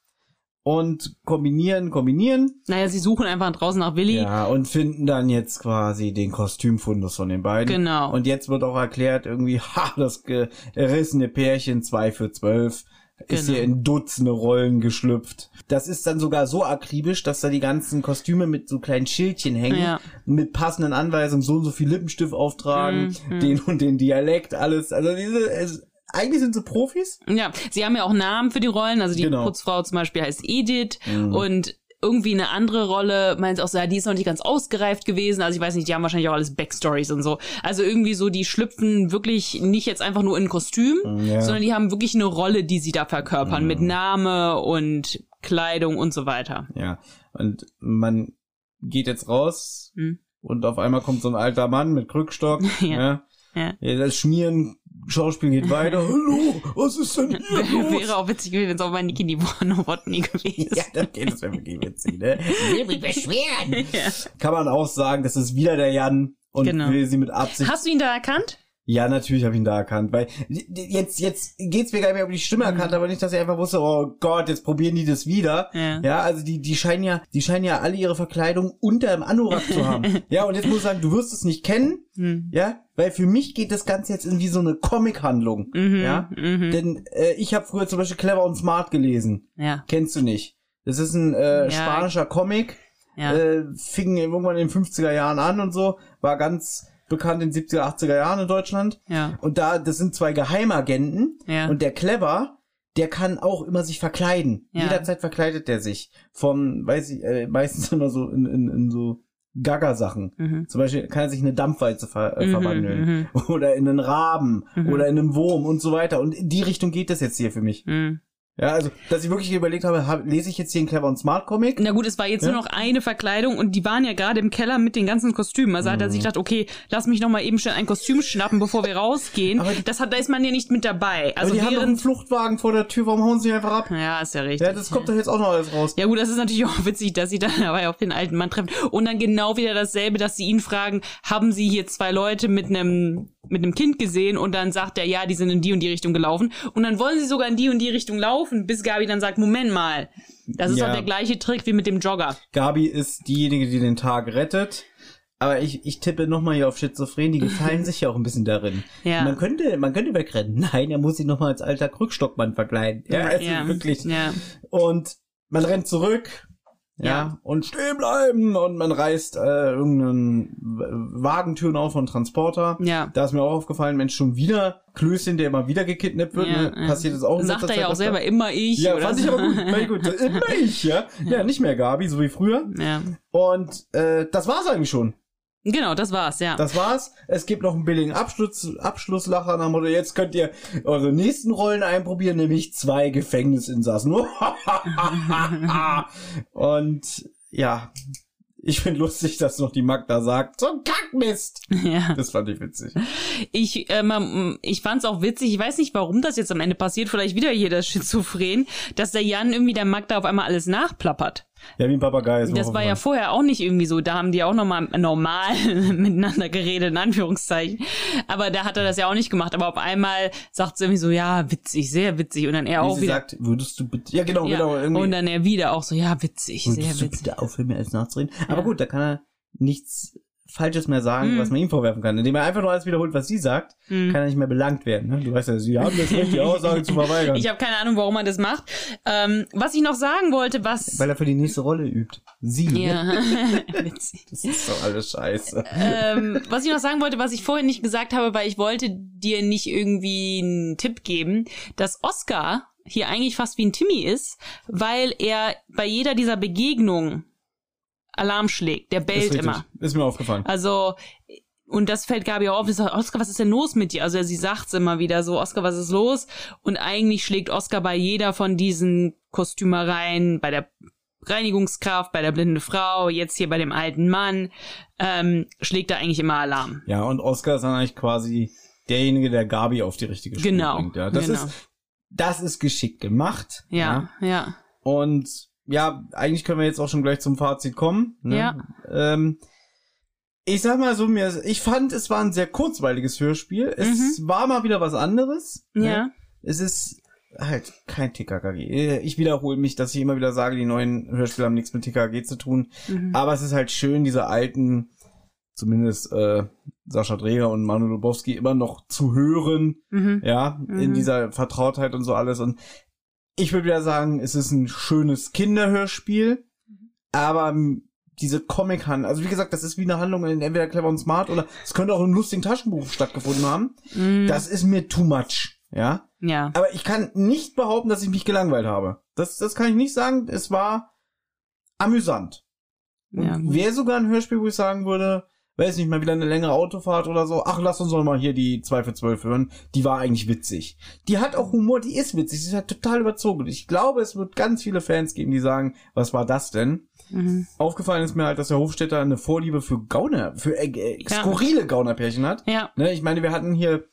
und kombinieren, kombinieren. Naja, sie suchen einfach draußen nach Willi. Ja, und finden dann jetzt quasi den Kostümfundus von den beiden. Genau. Und jetzt wird auch erklärt, irgendwie, <laughs> ha, das gerissene Pärchen 2 für 12 ist Genau. hier in Dutzende Rollen geschlüpft. Das ist dann sogar so akribisch, dass da die ganzen Kostüme mit so kleinen Schildchen hängen, Ja. mit passenden Anweisungen, so und so viel Lippenstift auftragen, Mhm. den und den Dialekt, alles. Also diese, es, eigentlich sind sie Profis. Ja, sie haben ja auch Namen für die Rollen. Also die Genau. Putzfrau zum Beispiel heißt Edith Mhm. und irgendwie eine andere Rolle meint auch so, ja, die ist noch nicht ganz ausgereift gewesen. Also ich weiß nicht, die haben wahrscheinlich auch alles Backstories und so. Also irgendwie so, die schlüpfen wirklich nicht jetzt einfach nur in ein Kostüm, Ja. sondern die haben wirklich eine Rolle, die sie da verkörpern mit Name und Kleidung und so weiter. Ja, und man geht jetzt raus Hm. und auf einmal kommt so ein alter Mann mit Krückstock. <laughs> Ja. ja. Ja. das Schmieren, Schauspiel geht weiter. <laughs> Hallo, was ist denn hier <laughs> los? Wäre auch witzig gewesen, wenn es auch mal Niki Nowotny gewesen Ja, das geht, das wäre wirklich witzig, ne? <laughs> will mich beschweren. Ja. Kann man auch sagen, das ist wieder der Jan und Genau. will sie mit Absicht. Hast du ihn da erkannt? Ja, natürlich habe ich ihn da erkannt, weil jetzt jetzt geht's mir gar nicht mehr um die Stimme erkannt, aber nicht, dass er einfach wusste, oh Gott, jetzt probieren die das wieder. Ja. Ja, also die die scheinen ja, die scheinen ja alle ihre Verkleidung unter dem Anorak zu haben. <laughs> ja, und jetzt muss ich sagen, du wirst es nicht kennen, Hm. ja, weil für mich geht das Ganze jetzt in wie so eine Comic-Handlung, Mhm, ja. mhm. Denn äh, ich habe früher zum Beispiel Clever und Smart gelesen. Ja, Kennst du nicht? Das ist ein äh, Ja. spanischer Comic, ja. äh, fing irgendwann in den 50er Jahren an und so, war ganz bekannt in den 70er, 80er Jahren in Deutschland. ja. Und da, das sind zwei Geheimagenten Ja. und der Clever, der kann auch immer sich verkleiden. Ja. Jederzeit verkleidet der sich. Vom, weiß ich, äh, meistens immer so in, in, in so Gaga-Sachen. Mhm. Zum Beispiel kann er sich in eine Dampfwalze ver äh, Mhm, verwandeln. <laughs> Oder in einen Raben. Mhm. Oder in einen Wurm und so weiter. Und in die Richtung geht das jetzt hier für mich. Mhm. Ja, also, dass ich wirklich überlegt habe, hab, lese ich jetzt hier einen Clever und Smart Comic? Na gut, es war jetzt Ja. nur noch eine Verkleidung und die waren ja gerade im Keller mit den ganzen Kostümen. Also hat er sich Mhm. gedacht, okay, lass mich noch mal eben schnell ein Kostüm schnappen, bevor wir rausgehen. Aber- das hat, da ist man ja nicht mit dabei. Aber Also die haben doch einen Fluchtwagen vor der Tür, warum hauen sie einfach ab? ja, ist ja richtig. Ja, das kommt doch jetzt auch noch alles raus. Ja gut, das ist natürlich auch witzig, dass sie dann <laughs> dabei auf den alten Mann treffen. Und dann genau wieder dasselbe, dass sie ihn fragen, haben sie hier zwei Leute mit einem mit einem Kind gesehen? Und dann sagt er, ja, die sind in die und die Richtung gelaufen. Und dann wollen sie sogar in die und die Richtung laufen, bis Gabi dann sagt, Moment mal, das ist Ja. doch der gleiche Trick wie mit dem Jogger. Gabi ist diejenige, die den Tag rettet. Aber ich, ich tippe nochmal hier auf Schizophren, die gefallen <laughs> sich ja auch ein bisschen darin. Ja. Man könnte, man könnte wegrennen. <laughs> Nein, er muss sich nochmal als alter Krückstockmann verkleiden. Ja, also ja. wirklich. Ja. Und man rennt zurück. Ja, Ja. und stehen bleiben und man reißt äh, irgendeinen Wagentüren auf von Transporter. Ja. Da ist mir auch aufgefallen, Mensch, schon wieder Klößchen, der immer wieder gekidnappt wird. Ja, ne? ja. Passiert es auch in Sagt er ja auch selber immer ich. Ja, oder fand ich so. aber gut. Ich gut. <laughs> Immer ich, ja. Ja, nicht mehr Gabi, so wie früher. Ja. Und äh, das war's eigentlich schon. Genau, das war's, ja. Das war's. Es gibt noch einen billigen Abschluss, Abschlusslacher nach Motto, jetzt könnt ihr eure nächsten Rollen einprobieren, nämlich zwei Gefängnisinsassen. <laughs> Und ja, ich finde lustig, dass noch die Magda sagt, so ein Kackmist. <laughs> ja. Das fand ich witzig. Ich, ähm, ich fand's auch witzig, ich weiß nicht, warum das jetzt am Ende passiert, vielleicht wieder hier das <laughs> Schizophren, dass der Jan irgendwie der Magda auf einmal alles nachplappert. Ja, wie ein Papagei. mir Das war ja vorher auch nicht irgendwie so. Da haben die auch nochmal normal <laughs> miteinander geredet, in Anführungszeichen. Aber da hat er das ja auch nicht gemacht. Aber auf einmal sagt sie irgendwie so, ja, witzig, sehr witzig. Und dann er Wie auch sie wieder. sagt, würdest du bitte, ja genau, ja. genau, irgendwie. Und dann er wieder auch so, ja, witzig, sehr würdest du witzig. bitte aufhören, mir alles nachzureden? Aber Ja. gut, da kann er nichts Falsches mehr sagen, Mhm. was man ihm vorwerfen kann. Indem er einfach nur alles wiederholt, was sie sagt, Mhm. kann er nicht mehr belangt werden. Ne? Du weißt ja, sie haben das Recht, die Aussage zu verweigern. Ich habe keine Ahnung, warum er das macht. Ähm, was ich noch sagen wollte, was... weil er für die nächste Rolle übt. Sie. ja. <laughs> Das ist doch alles scheiße. ähm, was ich noch sagen wollte, was ich vorhin nicht gesagt habe, weil ich wollte dir nicht irgendwie einen Tipp geben, dass Oscar hier eigentlich fast wie ein Timmy ist, weil er bei jeder dieser Begegnungen Alarm schlägt. Der Ist bellt richtig. immer. Ist mir aufgefallen. Also, und das fällt Gabi auch auf. Sie sagt, Oscar, was ist denn los mit dir? Also sie sagt's immer wieder so, Oscar, was ist los? Und eigentlich schlägt Oscar bei jeder von diesen Kostümereien, bei der Reinigungskraft, bei der blinden Frau, jetzt hier bei dem alten Mann, ähm, schlägt er eigentlich immer Alarm. Ja, und Oscar ist dann eigentlich quasi derjenige, der Gabi auf die richtige Spur Genau, bringt. Ja, das genau. ist, das ist geschickt gemacht. Ja, ja, Und ja, eigentlich können wir jetzt auch schon gleich zum Fazit kommen. Ne? Ja. Ähm, ich sag mal so, mir, ich fand, es war ein sehr kurzweiliges Hörspiel. Es war mal wieder was anderes. ja. Ne? ja. Es ist halt kein TKKG. Ich wiederhole mich, dass ich immer wieder sage, die neuen Hörspiele haben nichts mit TKKG zu tun. Mhm. Aber es ist halt schön, diese alten, zumindest äh, Sascha Dreger und Manu Lubowski immer noch zu hören, Mhm. ja, in Mhm. dieser Vertrautheit und so alles. Und ich würde wieder sagen, es ist ein schönes Kinderhörspiel, aber ähm, diese comic handlung also wie gesagt, das ist wie eine Handlung in entweder Clever und Smart oder es könnte auch im lustigen Taschenbuch stattgefunden haben. Mhm. Das ist mir too much, ja. ja. Aber ich kann nicht behaupten, dass ich mich gelangweilt habe. Das, das kann ich nicht sagen. Es war amüsant. Und Ja, wäre sogar ein Hörspiel, wo ich sagen würde, weiß nicht, mal wieder eine längere Autofahrt oder so. Ach, lass uns doch mal hier die 2 für 12 hören. Die war eigentlich witzig. Die hat auch Humor, die ist witzig. Sie ist halt total überzogen. Ich glaube, es wird ganz viele Fans geben, die sagen, was war das denn? Mhm. Aufgefallen ist mir halt, dass der Hofstädter eine Vorliebe für Gauner, für äh, äh, Ja. skurrile Gaunerpärchen hat. Ja, Ne, ich meine, wir hatten hier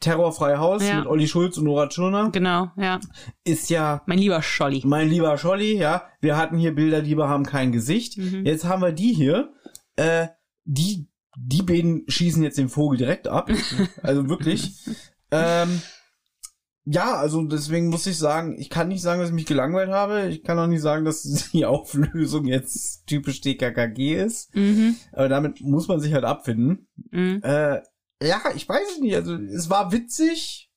Terrorfreie Haus Ja. mit Olli Schulz und Nora Tschirner. genau, ja. Ist ja Mein lieber Scholli. mein lieber Scholli, ja. Wir hatten hier Bilder, die haben kein Gesicht. Mhm. Jetzt haben wir die hier. Äh, die, die beiden schießen jetzt den Vogel direkt ab. <laughs> also wirklich. Ähm, ja, also deswegen muss ich sagen, ich kann nicht sagen, dass ich mich gelangweilt habe. Ich kann auch nicht sagen, dass <laughs> die Auflösung jetzt typisch TKKG ist. Mhm. Aber damit muss man sich halt abfinden. Mhm. Äh, ja, ich weiß es nicht. Also es war witzig,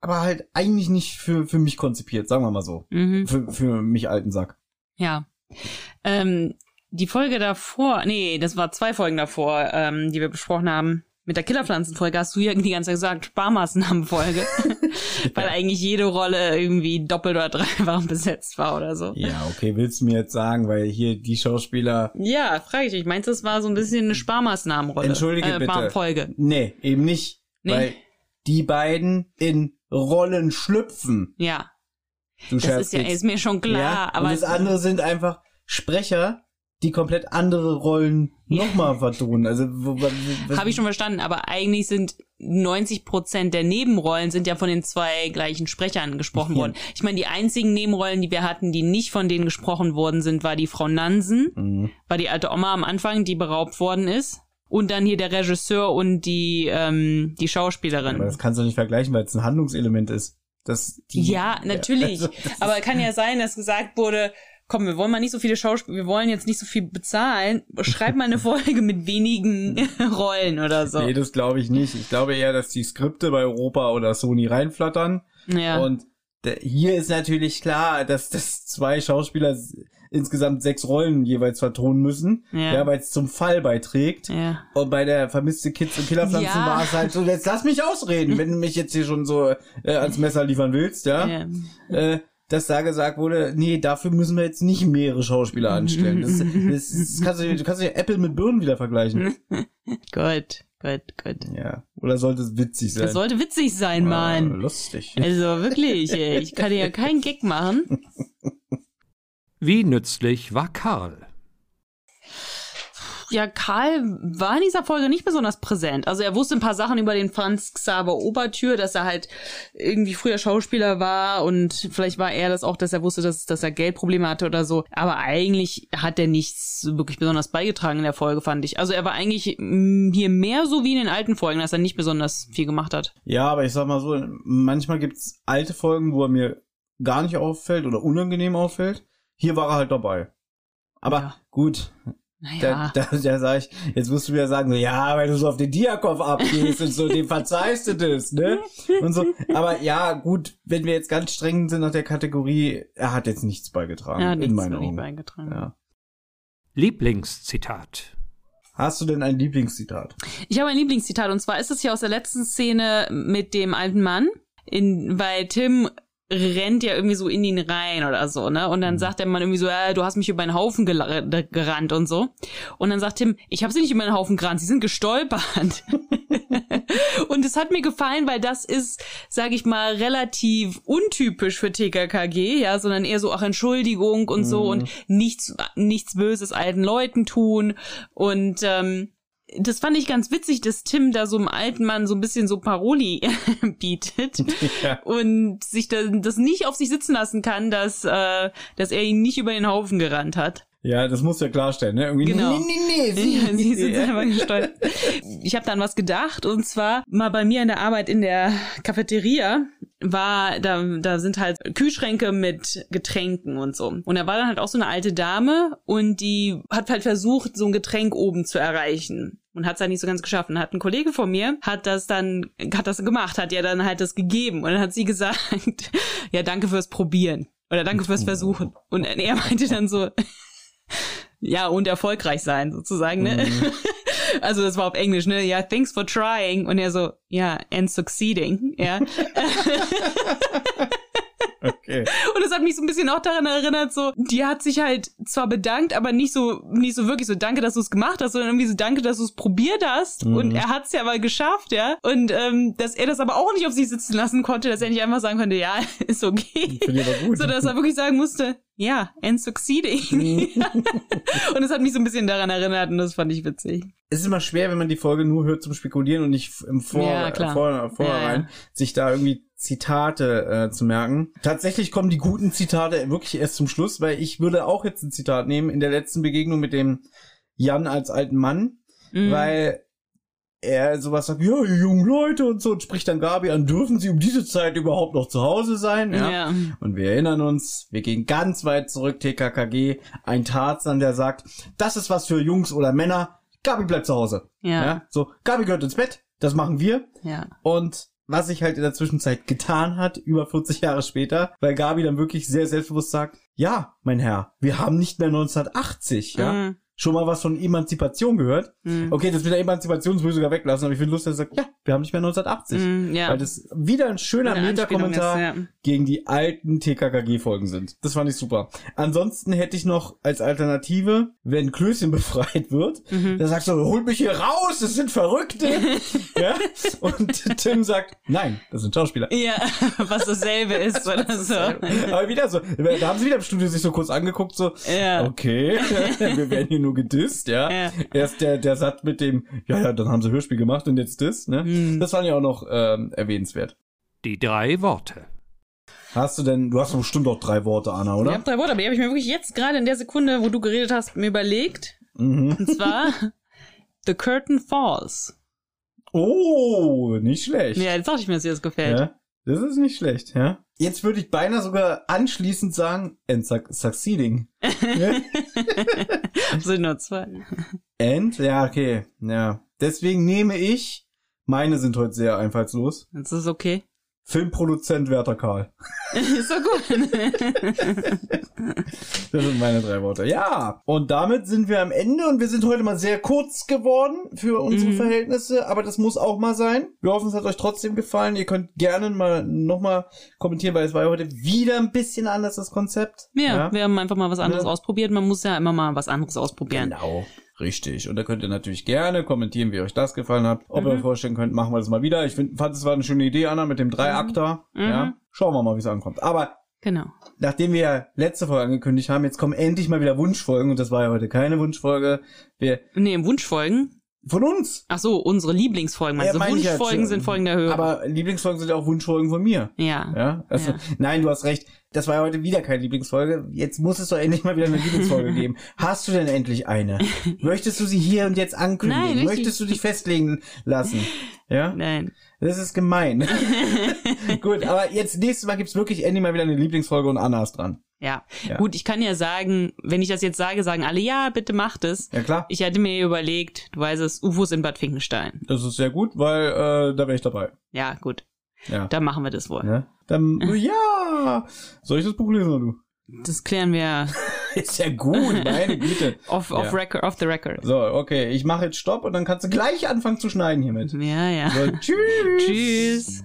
aber halt eigentlich nicht für, für mich konzipiert, sagen wir mal so. Mhm. Für, für mich alten Sack. Ja. Ähm, die Folge davor, nee, das war zwei Folgen davor, ähm, die wir besprochen haben. Mit der Killerpflanzenfolge hast du ja die ganze Zeit gesagt, Sparmaßnahmenfolge. <laughs> Weil eigentlich jede Rolle irgendwie doppelt oder dreifach besetzt war oder so. Ja, okay, willst du mir jetzt sagen, weil hier die Schauspieler. Ja, frage ich dich. Meinst du, das war so ein bisschen eine Sparmaßnahmenrolle? Entschuldige äh, bitte. Folge. Nee, eben nicht. Nee? Weil die beiden in Rollen schlüpfen. Ja, Du das ist ja ist mir schon klar, ja, aber und das andere sind einfach Sprecher, die komplett andere Rollen nochmal vertonen. Also habe ich schon verstanden, aber eigentlich sind 90 Prozent der Nebenrollen sind ja von den zwei gleichen Sprechern gesprochen Ja. worden. Ich meine, die einzigen Nebenrollen, die wir hatten, die nicht von denen gesprochen worden sind, war die Frau Nansen, Mhm. war die alte Oma am Anfang, die beraubt worden ist. Und dann hier der Regisseur und die, ähm, die Schauspielerin. Aber das kannst du nicht vergleichen, weil es ein Handlungselement ist. Das die, Ja, natürlich. also, <laughs> das Aber kann ja sein, dass gesagt wurde, komm, wir wollen mal nicht so viele Schauspieler, wir wollen jetzt nicht so viel bezahlen. Schreib mal eine <laughs> Folge mit wenigen <laughs> Rollen oder so. Nee, das glaube ich nicht. Ich glaube eher, dass die Skripte bei Europa oder Sony reinflattern. ja. Und hier ist natürlich klar, dass, dass zwei Schauspieler insgesamt sechs Rollen jeweils vertonen müssen, Ja. ja. weil es zum Fall beiträgt. ja. Und bei der vermisste Kids und Killerpflanzen Ja. war es halt so, jetzt lass mich ausreden, wenn du mich jetzt hier schon so äh, ans Messer liefern willst, ja. ja. Äh, dass da gesagt wurde, nee, dafür müssen wir jetzt nicht mehrere Schauspieler anstellen. Das, <laughs> das, das kannst du, du kannst ja Apple mit Birnen wieder vergleichen. <laughs> Gut, gut, gut. Ja. Oder sollte es witzig sein? Das sollte witzig sein, Ah, Mann. lustig. Also wirklich, ey. ich kann dir ja keinen Gag machen. Wie nützlich war Karl? Ja, Karl war in dieser Folge nicht besonders präsent. Also er wusste ein paar Sachen über den Franz Xaver Obertür, dass er halt irgendwie früher Schauspieler war und vielleicht war er das auch, dass er wusste, dass, dass er Geldprobleme hatte oder so. Aber eigentlich hat er nichts wirklich besonders beigetragen in der Folge, fand ich. Also er war eigentlich mm, hier mehr so wie in den alten Folgen, dass er nicht besonders viel gemacht hat. Ja, aber ich sag mal so, manchmal gibt's alte Folgen, wo er mir gar nicht auffällt oder unangenehm auffällt. Hier war er halt dabei. Aber Ja. gut, Naja. da, da, da sag ich, jetzt musst du wieder sagen, so, ja, weil du so auf den Diakov abgehst und so, dem <laughs> verzeihst du das, ne? Und so. Aber ja, gut, wenn wir jetzt ganz streng sind nach der Kategorie, er hat jetzt nichts beigetragen, er hat in nichts Augen. beigetragen. Ja. Lieblingszitat. Hast du denn ein Lieblingszitat? Ich habe ein Lieblingszitat und zwar ist es hier aus der letzten Szene mit dem alten Mann, in, weil Tim rennt ja irgendwie so in ihn rein oder so, ne? Und dann sagt der Mann irgendwie so, äh, du hast mich über einen Haufen gela- gerannt und so. Und dann sagt Tim, ich habe sie nicht über einen Haufen gerannt, sie sind gestolpert. <laughs> und es hat mir gefallen, weil das ist, sage ich mal, relativ untypisch für TKKG, ja, sondern eher so auch Entschuldigung und so und nichts nichts Böses alten Leuten tun und ähm, das fand ich ganz witzig, dass Tim da so einem alten Mann so ein bisschen so Paroli <laughs> bietet <laughs> Ja. und sich da, das nicht auf sich sitzen lassen kann, dass, äh, dass er ihn nicht über den Haufen gerannt hat. Ja, das musst du ja klarstellen, ne? Irgendwie, Genau. nee, nee, nee, sie, Ja, sie sind selber gesteuert. Ich habe dann was gedacht und zwar mal bei mir in der Arbeit in der Cafeteria war da da sind halt Kühlschränke mit Getränken und so und da war dann halt auch so eine alte Dame und die hat halt versucht so ein Getränk oben zu erreichen und hat es halt nicht so ganz geschafft und hat ein Kollege von mir hat das dann hat das gemacht hat ja dann halt das gegeben und dann hat sie gesagt <laughs> ja danke fürs Probieren oder danke fürs Versuchen und er meinte dann so ja, und erfolgreich sein, sozusagen, ne? <laughs> Also das war auf Englisch, ne? Ja, thanks for trying. Und er so, ja, and succeeding, ja. <laughs> <laughs> Okay. <laughs> Und es hat mich so ein bisschen auch daran erinnert, so, die hat sich halt zwar bedankt, aber nicht so, nicht so wirklich so, danke, dass du es gemacht hast, sondern irgendwie so, danke, dass du es probiert hast. Mhm. Und er hat es ja aber geschafft, ja. Und ähm, dass er das aber auch nicht auf sich sitzen lassen konnte, dass er nicht einfach sagen konnte, ja, <laughs> ist okay. Finde ich aber gut. So, dass er wirklich sagen musste, ja, and succeeding. Mhm. <laughs> und es hat mich so ein bisschen daran erinnert und das fand ich witzig. Es ist immer schwer, wenn man die Folge nur hört zum Spekulieren und nicht im Vor Ja, klar. vor vorherein, Ja, ja. sich da irgendwie Zitate äh, zu merken. Tatsächlich kommen die guten Zitate wirklich erst zum Schluss, weil ich würde auch jetzt ein Zitat nehmen in der letzten Begegnung mit dem Jan als alten Mann, Mhm. weil er sowas sagt, ja, ihr jungen Leute und so, und spricht dann Gabi an, dürfen sie um diese Zeit überhaupt noch zu Hause sein? ja. Und wir erinnern uns, wir gehen ganz weit zurück, TKKG, ein Tarzan, der sagt, das ist was für Jungs oder Männer, Gabi bleibt zu Hause. Ja. So, Gabi gehört ins Bett, das machen wir. Ja. Und was sich halt in der Zwischenzeit getan hat, über 40 Jahre später, weil Gabi dann wirklich sehr selbstbewusst sagt, ja, mein Herr, wir haben nicht mehr 1980, ja. Mhm. Schon mal was von Emanzipation gehört? Mhm. Okay, das mit der Emanzipation müssen wir sogar weglassen, aber ich finde lustig, dass er sagt, ja, wir haben nicht mehr 1980. Mhm, ja. Weil das wieder ein schöner Meta-Kommentar ja. gegen die alten TKKG-Folgen sind. Das fand ich super. Ansonsten hätte ich noch als Alternative, wenn Klößchen <laughs> befreit wird, Mhm. dann sagst du, holt mich hier raus, das sind Verrückte. <laughs> ja? Und Tim sagt, nein, das sind Schauspieler. Ja, <laughs> was dasselbe ist oder so. Aber wieder so, da haben sie wieder im Studio sich so kurz angeguckt, so, Ja. okay, wir werden hier nur gedisst, ja. Ja. Erst der, der Satz mit dem, ja, ja, dann haben sie Hörspiel gemacht und jetzt das, ne? Hm. Das fand ich auch noch ähm, erwähnenswert. Die drei Worte. Hast du denn, du hast doch bestimmt auch drei Worte, Anna, Ich oder? habe drei Worte, aber die habe ich mir wirklich jetzt gerade in der Sekunde, wo du geredet hast, mir überlegt. Mhm. Und zwar <laughs> The Curtain Falls. Oh, nicht schlecht. Ja, jetzt dachte ich mir, dass dir das gefällt. Ja, das ist nicht schlecht, ja. Jetzt würde ich beinahe sogar anschließend sagen, and suc succeeding. <laughs> sind nur zwei. And? Ja, okay. Ja. Deswegen nehme ich, meine sind heute sehr einfallslos. Das ist okay. Filmproduzent Werther Karl. <laughs> ist doch gut. <laughs> Das sind meine drei Worte. Ja. Und damit sind wir am Ende und wir sind heute mal sehr kurz geworden für unsere Mhm. Verhältnisse, aber das muss auch mal sein. Wir hoffen, es hat euch trotzdem gefallen. Ihr könnt gerne mal nochmal kommentieren, weil es war ja heute wieder ein bisschen anders, das Konzept. ja, wir haben einfach mal was anderes Ja. ausprobiert. Man muss ja immer mal was anderes ausprobieren. Genau. Richtig. Und da könnt ihr natürlich gerne kommentieren, wie euch das gefallen hat. Ob ihr Mhm. euch vorstellen könnt, machen wir das mal wieder. Ich find, fand, es war eine schöne Idee, Anna, mit dem Dreiakter. Mhm. Ja. Schauen wir mal, wie es ankommt. Aber Genau. nachdem wir ja letzte Folge angekündigt haben, jetzt kommen endlich mal wieder Wunschfolgen und das war ja heute keine Wunschfolge. Wir, Nee, im Wunschfolgen. Von uns. Ach so, unsere Lieblingsfolgen. Also ja Wunschfolgen schon. sind Folgen der Höhe. Aber Lieblingsfolgen sind ja auch Wunschfolgen von mir. ja. Ja, also, Ja. nein, du hast recht. Das war ja heute wieder keine Lieblingsfolge. Jetzt muss es doch endlich mal wieder eine Lieblingsfolge <laughs> geben. Hast du denn endlich eine? Möchtest du sie hier und jetzt ankündigen? Nein, richtig. Möchtest du dich festlegen lassen? Ja? Nein. Das ist gemein. <laughs> <laughs> Gut, aber jetzt nächstes Mal gibt's wirklich endlich mal wieder eine Lieblingsfolge und Anna ist dran. Ja. Ja. Gut, ich kann ja sagen, wenn ich das jetzt sage, sagen alle, ja, bitte macht es. Ja klar. Ich hatte mir überlegt, du weißt es, UFOs in Bad Finkenstein. Das ist sehr gut, weil äh, da wäre ich dabei. Ja, gut. Ja. Dann machen wir das wohl. ja. Dann, <laughs> ja. Soll ich das Buch lesen oder du? Das klären wir <laughs> Ist ja gut, meine <laughs> Güte. off, off, Ja. record, off the record. So, okay, ich mache jetzt Stopp und dann kannst du gleich anfangen zu schneiden hiermit. Ja, ja. So, tschüss. Tschüss.